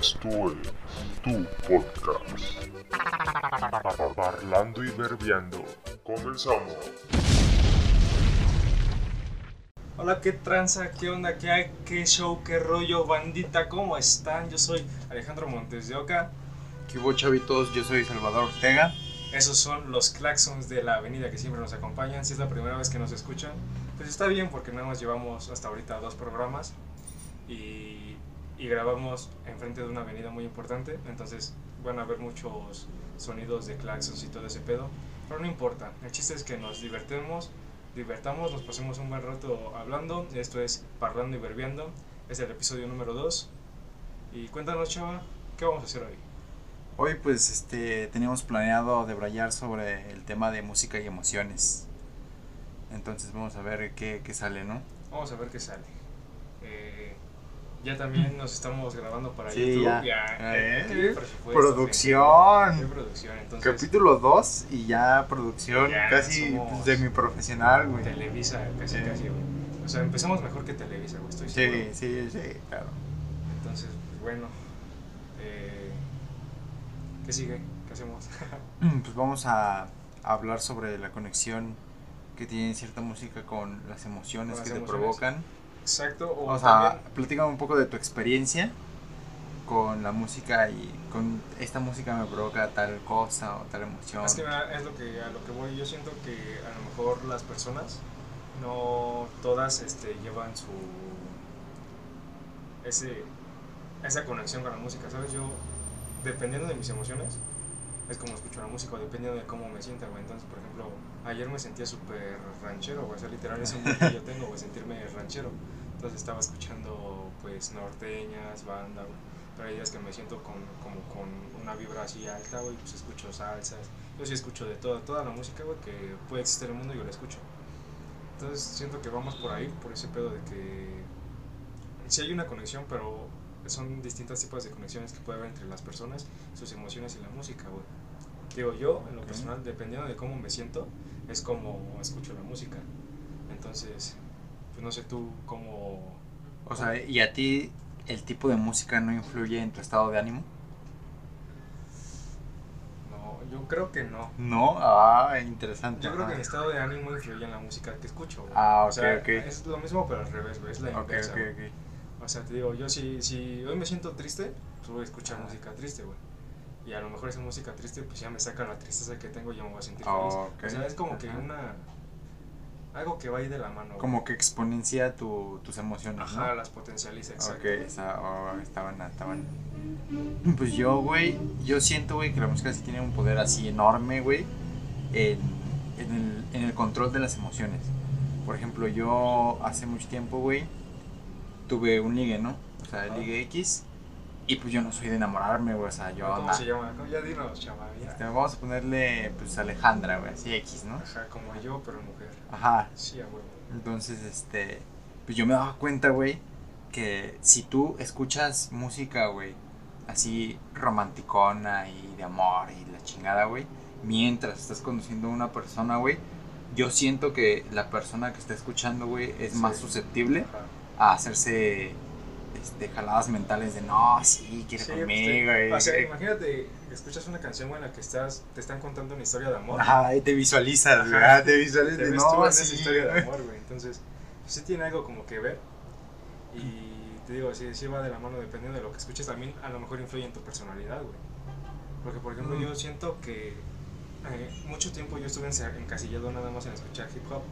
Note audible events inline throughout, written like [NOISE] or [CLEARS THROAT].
Esto es tu podcast. Parlando y verbiando. Comenzamos. Hola, ¿qué tranza? ¿Qué onda? ¿Qué hay? ¿Qué show? ¿Qué rollo? Bandita, ¿cómo están? Yo soy Alejandro Montes de Oca. ¿Qué hubo, chavitos? Yo soy Salvador Ortega. Esos son los claxons de la avenida que siempre nos acompañan. Si es la primera vez que nos escuchan, pues está bien porque nada más llevamos hasta ahorita dos programas y, y grabamos enfrente de una avenida muy importante. Entonces van a haber muchos sonidos de claxons y todo ese pedo. Pero no importa. El chiste es que nos divertemos, divertamos, nos pasemos un buen rato hablando. Esto es Parlando y Verbiando. Es el episodio número 2. Y cuéntanos, chava, ¿qué vamos a hacer hoy? Hoy pues este teníamos planeado debrayar sobre el tema de música y emociones. Entonces vamos a ver qué, qué sale, ¿no? Vamos a ver qué sale. Eh, ya también nos estamos grabando para Sí, YouTube. ya. eh, Eh, qué producción. Qué producción. Entonces, Capítulo 2 y ya producción Ya, casi somos pues, de mi profesional, güey. Televisa, casi, Sí. casi, güey. O sea, empezamos mejor que Televisa, güey. Estoy Sí, seguro. sí, sí, claro. Entonces, pues bueno. Eh, ¿Qué sigue? ¿Qué hacemos? [LAUGHS] Pues vamos a hablar sobre la conexión que tiene cierta música con las emociones Con las que te provocan. Exacto. O, O sea, también, platícame un poco de tu experiencia con la música y con esta música me provoca tal cosa o tal emoción. Es que es lo que, a lo que voy. Yo siento que a lo mejor las personas no todas este, llevan su. Ese, esa conexión con la música, ¿sabes? Yo, dependiendo de mis emociones, es como escucho la música, dependiendo de cómo me sienta, güey. Entonces, por ejemplo, ayer me sentía súper ranchero, güey. O sea, literal es un mood que yo tengo, güey, sentirme ranchero. Entonces estaba escuchando, pues, norteñas, banda, güey. Pero hay días que me siento con, como con una vibra así alta, güey, pues escucho salsas. Yo sí escucho de toda, toda la música, güey, que puede existir en el mundo, yo la escucho. Entonces siento que vamos por ahí, por ese pedo de que sí hay una conexión, pero son distintos tipos de conexiones que puede haber entre las personas, sus emociones y la música, güey. Digo, yo, en lo Ok. personal, dependiendo de cómo me siento, es como escucho la música. Entonces, pues no sé tú cómo... O sea, ¿y a ti el tipo de música no influye en tu estado de ánimo? No, yo creo que no. No, ah, interesante. Yo creo que mi estado de ánimo influye en la música que escucho. güey. Ah, ok, o sea, ok. Es lo mismo, pero al revés, güey. Es la Ok, inversa. O sea, te digo, yo si, si hoy me siento triste, pues voy a escuchar Ah. música triste, güey. Y a lo mejor esa música triste, pues ya me saca la tristeza que tengo y ya me voy a sentir Ah, feliz. ok. O sea, es como que una. Algo que va ahí de la mano. Como que exponencia tu, tus emociones, Ajá, ¿no? las potencializa, exacto. Ok, esa, oh, estaban, estaban. Pues yo, güey, yo siento, güey, que la música sí tiene un poder así enorme, güey, en, en, el, en el control de las emociones. Por ejemplo, yo hace mucho tiempo, güey, tuve un ligue, ¿no? O sea, Ajá. ligue X. Y pues yo no soy de enamorarme, güey, o sea, yo ¿Cómo se llama? ¿Cómo? Ya dinos, chaval. ya. Este, vamos a ponerle, pues, Alejandra, güey, así X, ¿no? Ajá, como yo, pero mujer. Ajá, Sí, a huevo. entonces, este, pues yo me daba cuenta, güey, que si tú escuchas música, güey, así romanticona y de amor y la chingada, güey, mientras estás conduciendo a una persona, güey, yo siento que la persona que está escuchando, güey, es Sí. más susceptible Ajá. a hacerse, este, jaladas mentales de, no, sí, quiere Sí, pues, conmigo, y- o sea, imagínate, escuchas una canción en la que estás, te están contando una historia de amor. Ajá, y te visualizas, Ajá. te visualizas Te de, ves no, tú en sí, esa historia de amor, güey. Entonces, pues, sí tiene algo como que ver. Y te digo, sí, sí va de la mano dependiendo de lo que escuches. También a lo mejor influye en tu personalidad, güey. Porque, por ejemplo, Mm. yo siento que eh, mucho tiempo yo estuve encasillado nada más en escuchar hip hop,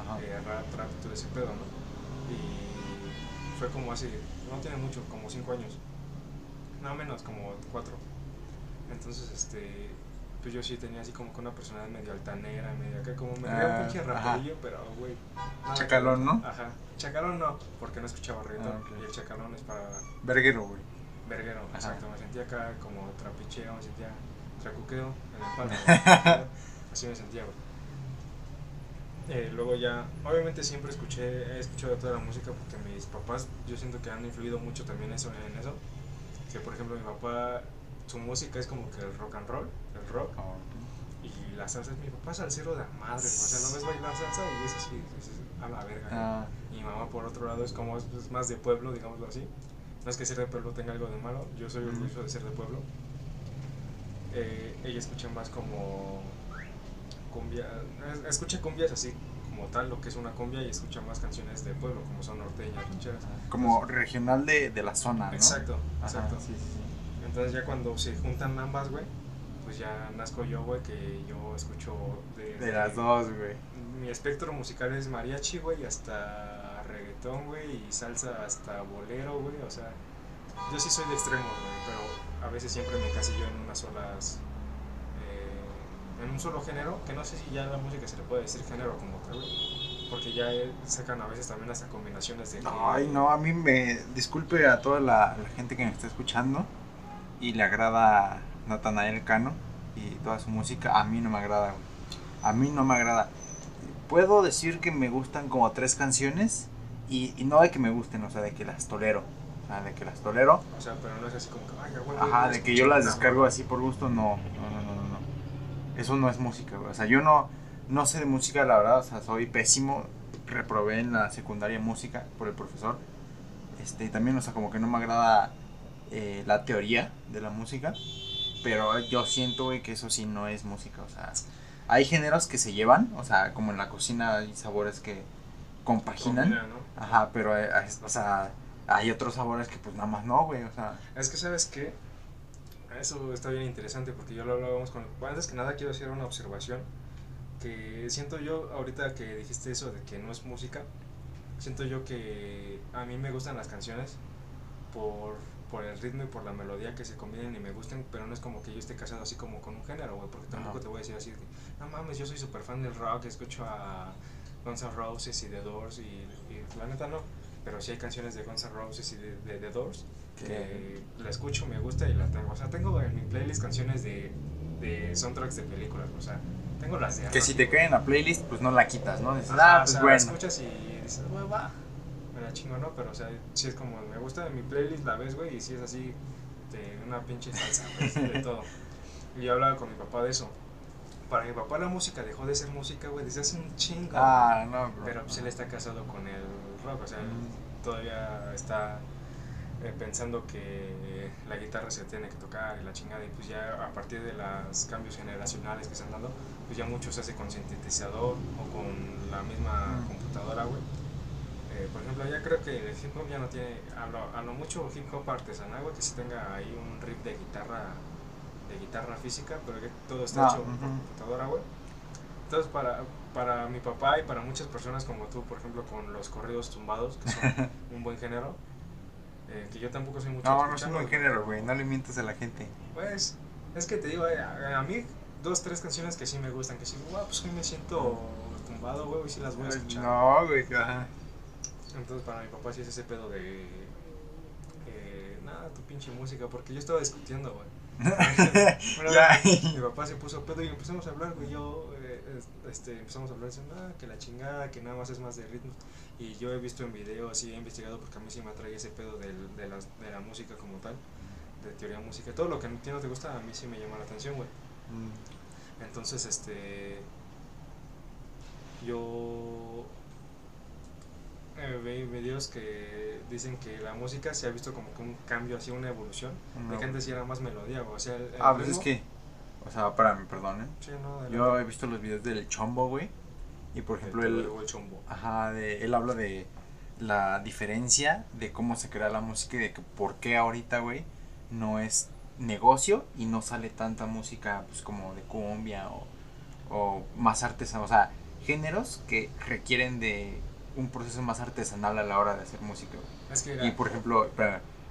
Ajá. eh, rap, trap, todo ese pedo, ¿no? Y fue como hace, no tiene mucho, como cinco años. No menos, como cuatro. Entonces, este, pues yo sí tenía así como que una personalidad medio altanera, medio acá, como me Ah, un pinche ajá. raperillo, pero güey. Chacalón. ¿no? Ajá. Chacalón no, porque no escuchaba reggaetón. Ah, ok. Y el chacalón es para Verguero, güey. verguero, Ajá. exacto. Me sentía acá como trapicheo, me sentía tracuqueo en [LAUGHS] el palo. Así me sentía, güey. Eh, luego ya, obviamente siempre escuché, he escuchado toda la música porque mis papás, yo siento que han influido mucho también eso, en eso. Que por ejemplo mi papá, su música es como que el rock and roll, el rock. Oh, Y Y la salsa, mi papá es salsero de la madre, o sea, no ves bailar salsa y es así, dices, a la verga. Ah, Y mi mamá, por otro lado, es como es, es más de pueblo, digámoslo así. No es que ser de pueblo tenga algo de malo, yo soy orgulloso de ser de pueblo. Eh, ella escucha más como cumbia, es- escucha cumbias así como tal, lo que es una cumbia, y escucha más canciones de pueblo, como son norteñas, rancheras. como regional de, de la zona, ¿no? Exacto, Ajá, exacto. sí, sí, sí. Entonces ya cuando se juntan ambas, güey, pues ya nazco yo, güey, que yo escucho de, De las dos, güey. Mi espectro musical es mariachi, güey, hasta reggaetón, güey, y salsa hasta bolero, güey, o sea, yo sí soy de extremos, güey, pero a veces siempre me encasillo en unas solas, eh, en un solo género, que no sé si ya la música se le puede decir género como tal, porque ya eh, sacan a veces también hasta combinaciones de... Ay, no, a mí me. Disculpe a toda la, la gente que me está escuchando y le agrada Natanael Cano y toda su música. A mí no me agrada, güey. A mí no me agrada. Puedo decir que me gustan como tres canciones y, y no de que me gusten, o sea, de que las tolero. O sea, de que las tolero. O sea, pero no es así como que, ay, güey, Ajá, de que yo las descargo rola". así por gusto, no, no, no. no. Eso no es música, güey. O sea, yo no, no sé de música, la verdad. O sea, soy pésimo. Reprobé en la secundaria música por el profesor. Este, y también, o sea, como que no me agrada eh, la teoría de la música. Pero yo siento, güey, que eso sí no es música. O sea, hay géneros que se llevan. O sea, como en la cocina hay sabores que compaginan. Combina, ¿no? Ajá, pero, eh, o sea, hay otros sabores que pues nada más no, güey. O sea, Es que, ¿sabes qué? Eso está bien interesante porque yo lo hablábamos con... bueno, Antes que nada quiero hacer una observación que siento yo, ahorita que dijiste eso de que no es música, siento yo que a mí me gustan las canciones por, por el ritmo y por la melodía que se combinen y me gusten, pero no es como que yo esté casado así como con un género, güey, porque tampoco te voy a decir así, no mames, yo soy súper fan del rock, escucho a Guns N' Roses y The Doors y, y la neta no, pero sí hay canciones de Guns N' Roses y de, de The Doors que la escucho, me gusta y la tengo. O sea, tengo en mi playlist canciones de, de soundtracks de películas. O sea, tengo las de. Que si te güey. cae en la playlist, pues no la quitas, ¿no? Dices, Ajá, ah, o pues sea, la bueno. escuchas y dices, güey, va. Me la chingo, ¿no? Pero, o sea, si es como, me gusta de mi playlist, la ves, güey, y si es así, de una pinche salsa, güey, de todo. Y yo hablaba con mi papá de eso. Para mi papá la música dejó de ser música, güey, desde hace un chingo. Ah, no, bro. Pero pues él está casado con el rock, o sea, él todavía está eh, pensando que la guitarra se tiene que tocar y la chingada, y pues ya a partir de los cambios generacionales que se han dado, pues ya mucho se hace con sintetizador o con la misma computadora, güey. Eh, por ejemplo, ya creo que el hip hop ya no tiene, a lo, a lo mucho hip hop artesanal, güey, que sí tenga ahí un riff de guitarra, de guitarra física, pero que todo está Ah, hecho por ujú. computadora, güey. Entonces, para, para mi papá y para muchas personas como tú, por ejemplo, con los corridos tumbados, que son [LAUGHS] un buen género, eh, que yo tampoco soy mucho No, no es un buen género, güey. No le mientas a la gente. Pues, es que te digo, eh, a, a mí, dos, tres canciones que sí me gustan, que sí, wow, pues hoy me siento tumbado, güey, y sí las voy a escuchar. No, güey. ajá. Entonces, para mi papá sí es ese pedo de. eh, nada, tu pinche música, porque yo estaba discutiendo, güey. [LAUGHS] [LAUGHS] Vez mi papá se puso pedo y empezamos a hablar, güey. Yo, este, empezamos a hablar, diciendo, ah, que la chingada, que nada más es más de ritmo. Y yo he visto en videos y he investigado porque a mí sí me atrae ese pedo del- de, las- de la música como tal, de teoría música. Todo lo que a ti no te gusta, a mí sí me llama la atención, güey. Mm. Entonces, este. Yo. eh, ve videos que dicen que la música se ha visto como que un cambio, así una evolución. No. De que antes sí era más melodía, güey, o sea. El, el Ah, pues que. O sea, para mí, perdón. Sí, no, adelante. Yo he visto los videos del Chombo, güey. Y por ejemplo, el, él, el chombo. ajá, de, él habla de la diferencia de cómo se crea la música y de que por qué ahorita, güey, no es negocio y no sale tanta música, pues como de cumbia o, o más artesanal. O sea, géneros que requieren de un proceso más artesanal a la hora de hacer música. Es que Y por ejemplo,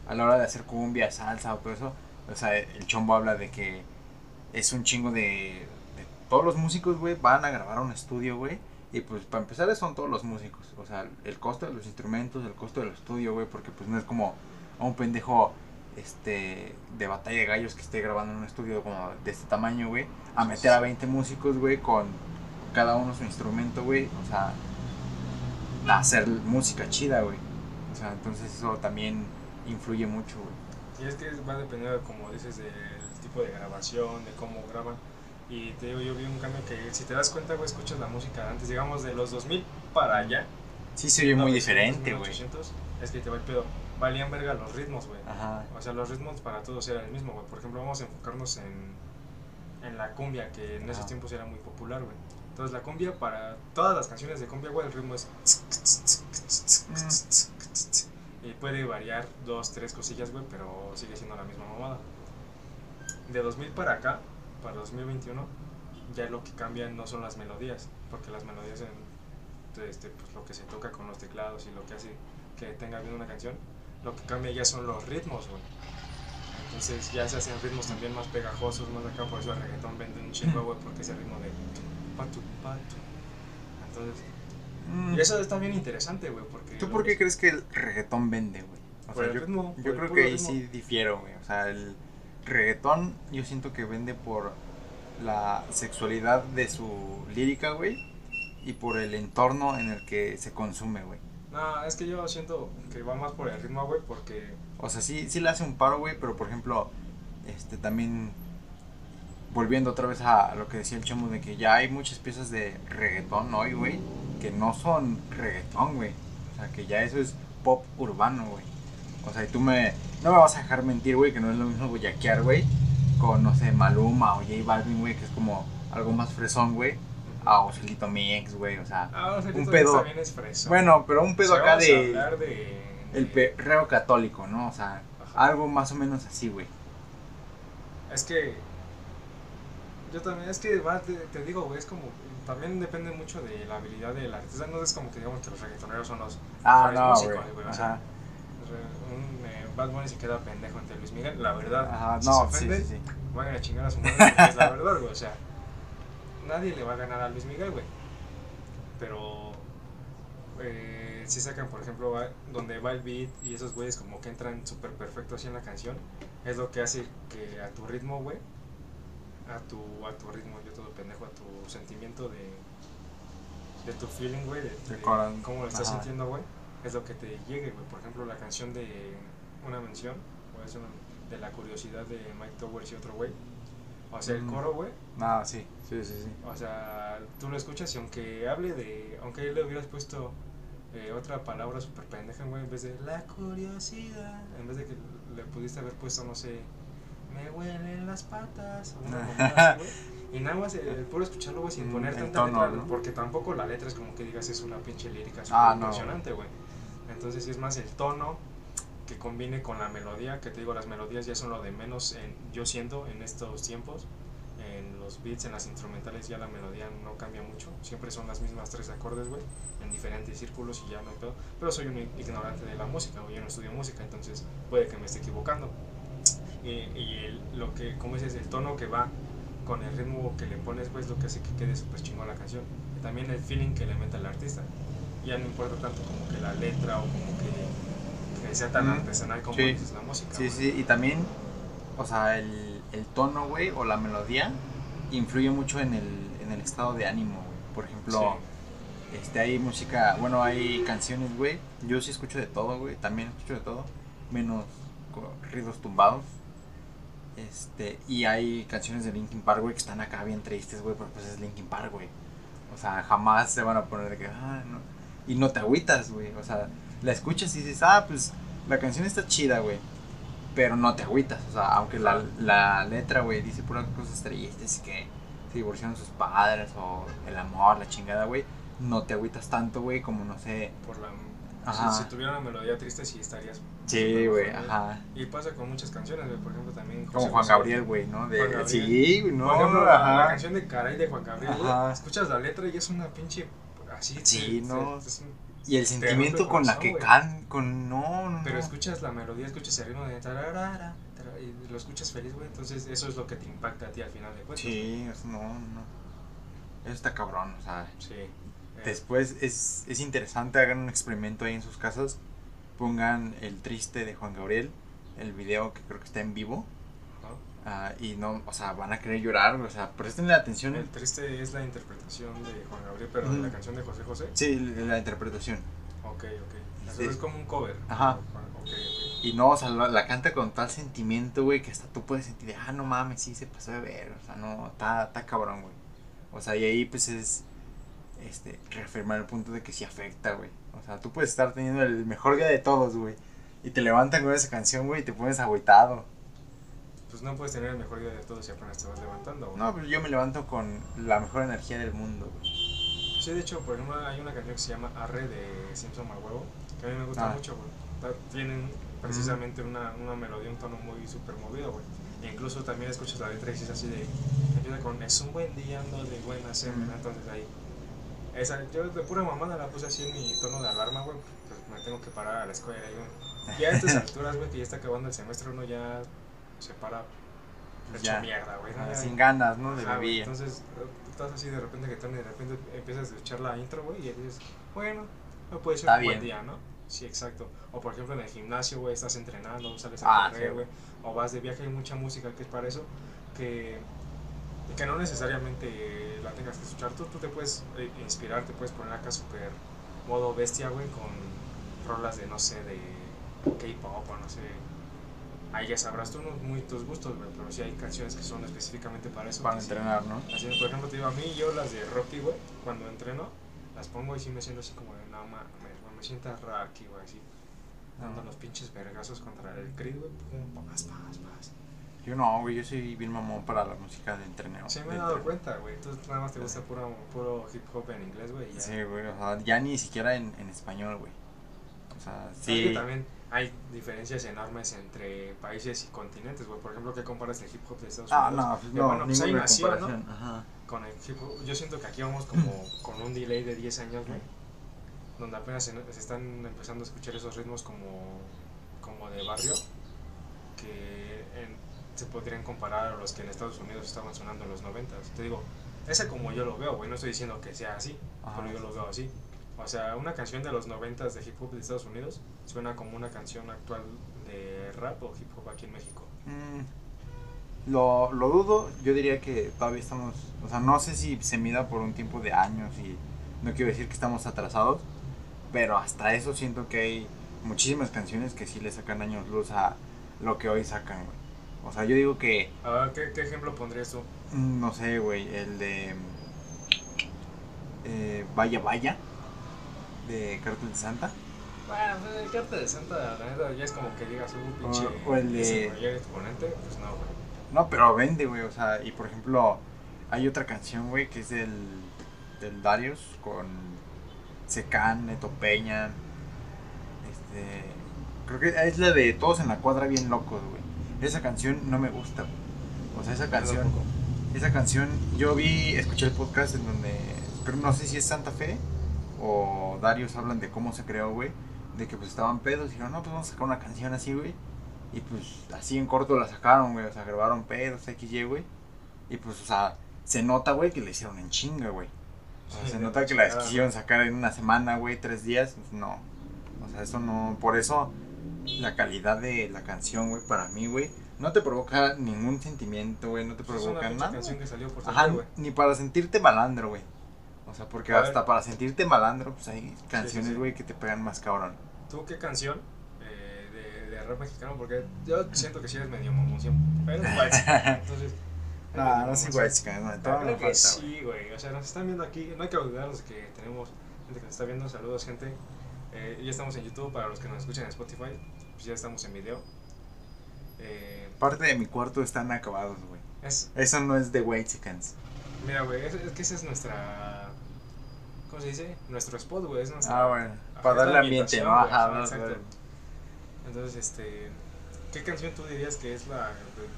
a la hora de hacer cumbia, salsa o todo eso, o sea, el chombo habla de que es un chingo de, de todos los músicos, güey, van a grabar a un estudio, güey. Y pues para empezar son todos los músicos. O sea, el costo de los instrumentos, el costo del estudio, güey, porque pues no es como a un pendejo este de batalla de gallos que esté grabando en un estudio como de este tamaño, güey, a meter a 20 músicos, güey, con cada uno su instrumento, güey, o sea, a hacer música chida, güey. O sea, entonces eso también influye mucho, güey. Y es que va a depender, como dices, del tipo de grabación, de cómo graban. Y te digo, yo vi un cambio que, si te das cuenta, güey, escuchas la música antes, digamos, de los 2000 para allá. Sí, se oye muy 900, diferente, güey. 1800, Es que te va el pedo. Valían verga los ritmos, güey. O sea, los ritmos para todos eran el mismo, güey. Por ejemplo, vamos a enfocarnos en, en la cumbia, que en esos Ajá. tiempos era muy popular, güey. Entonces, la cumbia, para todas las canciones de cumbia, güey, el ritmo es. Y puede variar dos, tres cosillas, güey, pero sigue siendo la misma mamada. De 2000 para acá, para 2021, ya lo que cambian no son las melodías, porque las melodías en este, pues, lo que se toca con los teclados y lo que hace que tenga bien una canción, lo que cambia ya son los ritmos, güey. Entonces ya se hacen ritmos también más pegajosos, más acá, por eso el reggaetón vende un chingo, güey, porque ese ritmo de patu, patu. Entonces, Mm. y eso está bien interesante, güey, porque... ¿Tú por qué crees que el reggaetón vende, güey? O sea, el yo, ritmo, yo el creo que ahí ritmo. sí difiero, güey. O sea, el reggaetón yo siento que vende por la sexualidad de su lírica, güey. Y por el entorno en el que se consume, güey. No, es que yo siento que va más por el ritmo, güey, porque... O sea, sí, sí le hace un paro, güey, pero por ejemplo, este también volviendo otra vez a lo que decía el chamo de que ya hay muchas piezas de reggaetón hoy, güey, que no son reggaetón, güey. O sea, que ya eso es pop urbano, güey. O sea, y tú me no me vas a dejar mentir, güey, que no es lo mismo boyaquear, güey, con no sé, Maluma o J Balvin, güey, que es como algo más fresón, güey, a Ocelito Mix, güey, o sea, Ah, o sea, un pedo. también es freso. bueno, pero un pedo acá de el perreo católico, ¿no? O sea, Ajá. algo más o menos así, güey. Es que. Yo también, es que va, te, te digo, güey, es como. También depende mucho de la habilidad del artista. No es como que digamos que los reggaetoneros son los. Ah, no, músicos, güey. o sea, un eh, Bad Bunny se queda pendejo ante Luis Miguel. La verdad, Ajá, si no, se sí, ofende, sí, sí. vayan a chingar a su madre. es la verdad, güey. O sea, nadie le va a ganar a Luis Miguel, güey. Pero. Eh, si sacan, por ejemplo, donde va el beat y esos güeyes como que entran súper perfecto así en la canción, es lo que hace que a tu ritmo, güey, a tu, a tu ritmo, yo todo pendejo, a tu sentimiento de, de tu feeling, güey, de, De de cómo lo estás ajá. sintiendo, güey, es lo que te llegue, güey. Por ejemplo, la canción de una mención, a decir una- de la curiosidad de Mike Towers y otro güey. O sea, el Mm. coro, güey, No, sí, sí, sí, sí. o sea, tú lo escuchas y aunque hable de. Aunque le hubieras puesto eh, otra palabra súper pendeja, güey, en vez de la curiosidad, en vez de que le pudiste haber puesto, no sé, me huelen las patas, o una [LAUGHS] güey. Y nada más el, puro escucharlo, güey, sin Mm, poner tanta tono, letra, ¿no? porque tampoco la letra es como que digas es una pinche lírica súper Ah, no. impresionante, güey. Entonces, es más el tono que combine con la melodía, que te digo, las melodías ya son lo de menos, en, yo siento, en estos tiempos en los beats, en las instrumentales ya la melodía no cambia mucho, siempre son las mismas tres acordes, güey, en diferentes círculos y ya no hay pedo. Pero soy un ignorante de la música, güey, yo no estudio música, entonces puede que me esté equivocando. Y, y el- lo que, como dices, el tono que va con el ritmo que le pones, pues lo que hace que quede súper chingón la canción. También el feeling que le mete el artista. Ya no importa tanto como que la letra o como que, que sea tan Mm, artesanal como sí. dices la música. Sí, sí, y también, o sea, el, el tono, güey, o la melodía influye mucho en el, en el estado de ánimo, güey. Por ejemplo, este, hay música, bueno, hay canciones, güey. Yo sí escucho de todo, güey. También escucho de todo, menos corridos tumbados. Este, y hay canciones de Linkin Park, güey, que están acá bien tristes, güey, pero pues es Linkin Park, güey. O sea, jamás se van a poner de que, ah, no. Y no te agüitas, güey. O sea, la escuchas y dices, ah, pues la canción está chida, güey. Pero no te agüitas, o sea, aunque la, la letra, güey, dice puras cosas tristes, que se divorciaron sus padres o el amor, la chingada, güey. No te agüitas tanto, güey, como no sé. Por la, Ajá. si, si tuviera una melodía triste, sí estarías. Sí, güey, ajá. Y pasa con muchas canciones, güey. Por ejemplo, también. Como Juan José. Gabriel, güey, ¿no? De, Gabriel. Sí, no, Por ejemplo, la, canción de Caray de Juan Gabriel, güey. Ajá. Escuchas la letra y es una pinche. Así. Sí, no. Y el sentimiento con la que can, con no, no, Pero escuchas la melodía, escuchas el ritmo de. tararara, tara- y lo escuchas feliz, güey. Entonces, eso es lo que te impacta a ti al final de cuentas. Sí, no, no. Eso está cabrón, o sea. Sí. Después es, es interesante, hagan un experimento ahí en sus casas. Pongan el triste de Juan Gabriel, el video que creo que está en vivo. Ah, y no, o sea, van a querer llorar, o sea, prestenle atención. El triste es la interpretación de Juan Gabriel, pero de la Ujú. canción de José José. Sí, la interpretación. Ok, ok. Sí. Es como un cover. Ajá. Ok, ok. Y no, o sea, la, la canta con tal sentimiento, güey, que hasta tú puedes sentir, ah, no mames, sí se pasó de ver, o sea, no, está, está cabrón, güey. O sea, y ahí pues es, este, reafirmar el punto de que sí afecta, güey. O sea, tú puedes estar teniendo el mejor día de todos, güey. Y te levantan con esa canción, güey, y te pones agüitado. Pues no puedes tener el mejor día de todos si apenas te vas levantando, güey. No, pero yo me levanto con la mejor energía del mundo, güey. Sí, de hecho, por ejemplo, hay una canción que se llama Arre de Simpson Malhuevo, que a mí me gusta Ah. mucho, güey. Tienen precisamente una, una melodía, un tono muy súper movido, güey. E incluso también escuchas la letra y es así de. Empieza con Es un buen día, ando de buena semana. Mm. Entonces ahí. Esa, yo de pura mamada la puse así en mi tono de alarma, güey. Pues me tengo que parar a la escuela. Y, güey, ya a estas [LAUGHS] alturas, güey, que ya está acabando el semestre, uno ya se para hecho Ya. mierda, güey. ¿no? Ah, Sin ganas, ¿no? De Ajá, vivir. Entonces, estás así de repente que y de repente empiezas a escuchar la intro, güey, y dices, bueno, no puede ser Está un buen día, ¿no? Sí, exacto. O por ejemplo en el gimnasio, güey, estás entrenando, sales Ah, a correr, sí, güey, o vas de viaje, hay mucha música que es para eso, que, que no necesariamente la tengas que escuchar. Tú, tú te puedes eh, inspirar, te puedes poner acá súper modo bestia, güey, con rolas de, no sé, de K-pop o no sé. Ahí ya sabrás tú no- muy tus gustos, güey, pero sí hay canciones que son específicamente para eso. Para sí- entrenar, ¿no? Así, por ejemplo, te digo, a mí yo las de Rocky, güey, cuando entreno, las pongo y sí me siento así como de, no mames, güey, me siento Rocky, güey, así, dando los pinches vergazos contra el Creed, güey, pum, paz, paz, paz. Yo no, güey, yo soy bien mamón para la música de entreneo. Sí me he dado entreno. cuenta, güey, tú nada más te gusta puro, puro hip hop en inglés, güey. Sí, güey, o sea, ya ni siquiera en, en español, güey. O sea, sí. también hay diferencias enormes entre países y continentes, güey, por ejemplo, ¿qué comparas el hip hop de Estados Ah, Unidos? no, pues Que, no, bueno, pues nació, ¿no? Ajá. con el hip hop, yo siento que aquí vamos como [LAUGHS] con un delay de 10 años, güey, donde apenas se, se están empezando a escuchar esos ritmos como, como de barrio, que en- se podrían comparar a los que en Estados Unidos estaban sonando en los 90. Te digo, ese como yo lo veo, güey, no estoy diciendo que sea así, Ajá. pero yo lo veo así. O sea, una canción de los 90 de hip hop de Estados Unidos suena como una canción actual de rap o hip hop aquí en México. Mm, lo, lo dudo, yo diría que todavía estamos, o sea, no sé si se mida por un tiempo de años y no quiero decir que estamos atrasados, pero hasta eso siento que hay muchísimas canciones que sí le sacan años luz a lo que hoy sacan, güey. O sea, yo digo que, A ver, ¿qué, qué ejemplo pondrías tú? mm, no sé, güey, el de eh, Vaya Vaya de Cartel de Santa. Bueno, pues el carta de Santa, la neta, ya es como que digas, un pinche. O- o el de- exponente, pues no, güey. No, pero vende, güey. O sea, y por ejemplo, hay otra canción, güey, que es del, del Darius con Secan, Neto Peña. Este. Creo que es la de Todos en la cuadra bien locos, güey. Esa canción no me gusta, güey. O sea, esa canción. Esa canción, yo vi, escuché el podcast en donde. Creo, no sé si es Santa Fe o Darius hablan de cómo se creó, güey. De que pues estaban pedos y dijeron, no, pues vamos a sacar una canción así, güey. Y pues así en corto la sacaron, güey. O sea, grabaron pedos, XY, güey. Y pues, o sea, se nota, güey, que le hicieron en chinga, güey. O sea, Sí, se nota que la quisieron sacar en una semana, güey, tres días. Pues, no. O sea, eso no. Por eso, la calidad de la canción, güey, para mí, güey, no te provoca ningún sentimiento, güey. No te Pues es una provoca nada. canción que salió por Ajá, suerte, güey. ni para sentirte malandro, güey. O sea, porque A ver. hasta para sentirte malandro, pues hay canciones, sí. güey, que te pegan más cabrón. ¿Tú qué canción eh, de, de rap mexicano? Porque yo siento que sí eres medio mamoncín, pero es white, [LAUGHS] entonces... No, no soy chica, no, Pero todavía creo que falta, güey. sí, güey. O sea, nos están viendo aquí. No hay que olvidarnos que tenemos gente que nos está viendo. Saludos, gente. Eh, ya estamos en YouTube. Para los que nos escuchan en Spotify, pues ya estamos en video. Eh, Parte de mi cuarto están acabados, güey. es, Eso no es de white chickens. Mira, güey, es, es que esa es nuestra. ¿Cómo se dice? Nuestro spot, güey. Es nuestra. Ah, bueno. Para darle ambiente, ¿no? Ajá, exacto. Entonces, este. ¿Qué canción tú dirías que es la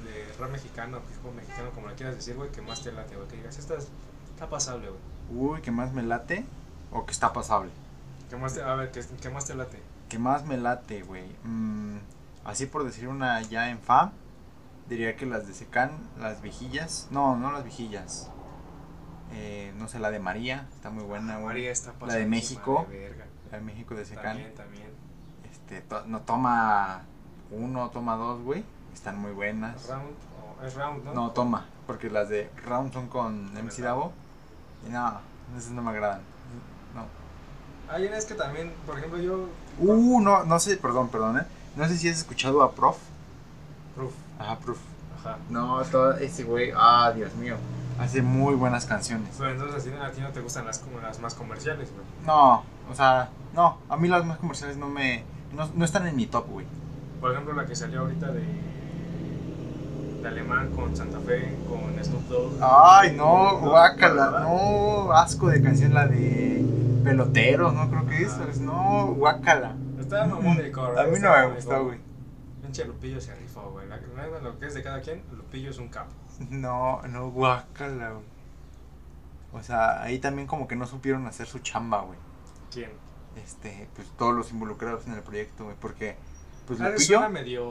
de, de rap mexicano, hip mexicano, como la quieras decir, güey, que más te late, güey? Que digas, esta es- está pasable, güey. Uy, ¿qué más me late? ¿O que está pasable? ¿Qué más te, a ver, ¿qué, qué más te late? ¿Qué más me late, güey? Mm, así por decir una ya en fa, diría que las de Secan, las vigillas. No, no las vigillas. Eh, no sé, la de María, está muy buena, güey. María está La de México. De verga. La de México de Secan. También, también. Este, to- no toma uno, toma dos, güey. Están muy buenas. Round, o es round, ¿no? No, toma, porque las de Round son con MC Davo. Y no, esas no me agradan. No. Hay unas que también, por ejemplo, yo. Uh, no, no sé, perdón, perdón, eh. No sé si has escuchado a Prof. Proof. Ajá, Proof. Ajá. No, todo ese güey, ah, Dios mío. Hace muy buenas canciones. Pero entonces a ti, a ti no te gustan las, como las más comerciales, güey. No, o sea, no, a mí las más comerciales no me. No, no están en mi top, güey. Por ejemplo, la que salió ahorita de. de Alemán con Santa Fe, con Snoop Dogg. Ay, no, guácala, no, asco de canción la de peloteros, no creo que es, Ah. no, guácala. Está mamón de coro. A mí no me gustó, güey. Pinche Lupillo se rifó, güey. Lo que es de cada quien, Lupillo es un capo. No, no, guácala, güey. O sea, ahí también como que no supieron hacer su chamba, güey. ¿Quién? Este, pues todos los involucrados en el proyecto, güey, porque pues Ah, Lupillo, suena medio.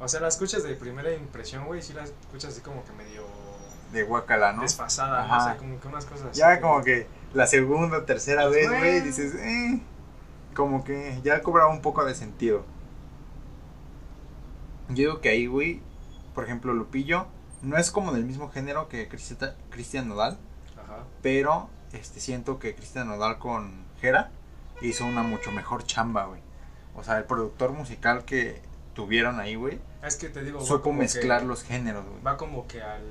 O sea, la escuchas de primera impresión, güey, sí la escuchas así como que medio de guácala, ¿no? desfasada, Ajá. no sé, como que unas cosas así. Ya como que la segunda o tercera Pues, vez, güey, dices, eh, como que ya cobraba un poco de sentido. Yo digo que ahí, güey, por ejemplo, Lupillo, no es como del mismo género que Cristian Nodal, Ajá. pero este siento que Cristian Nodal con Jera hizo una mucho mejor chamba, güey. O sea, el productor musical que tuvieron ahí, güey, Es que te digo, va supo como mezclar los géneros, güey. Va como que al.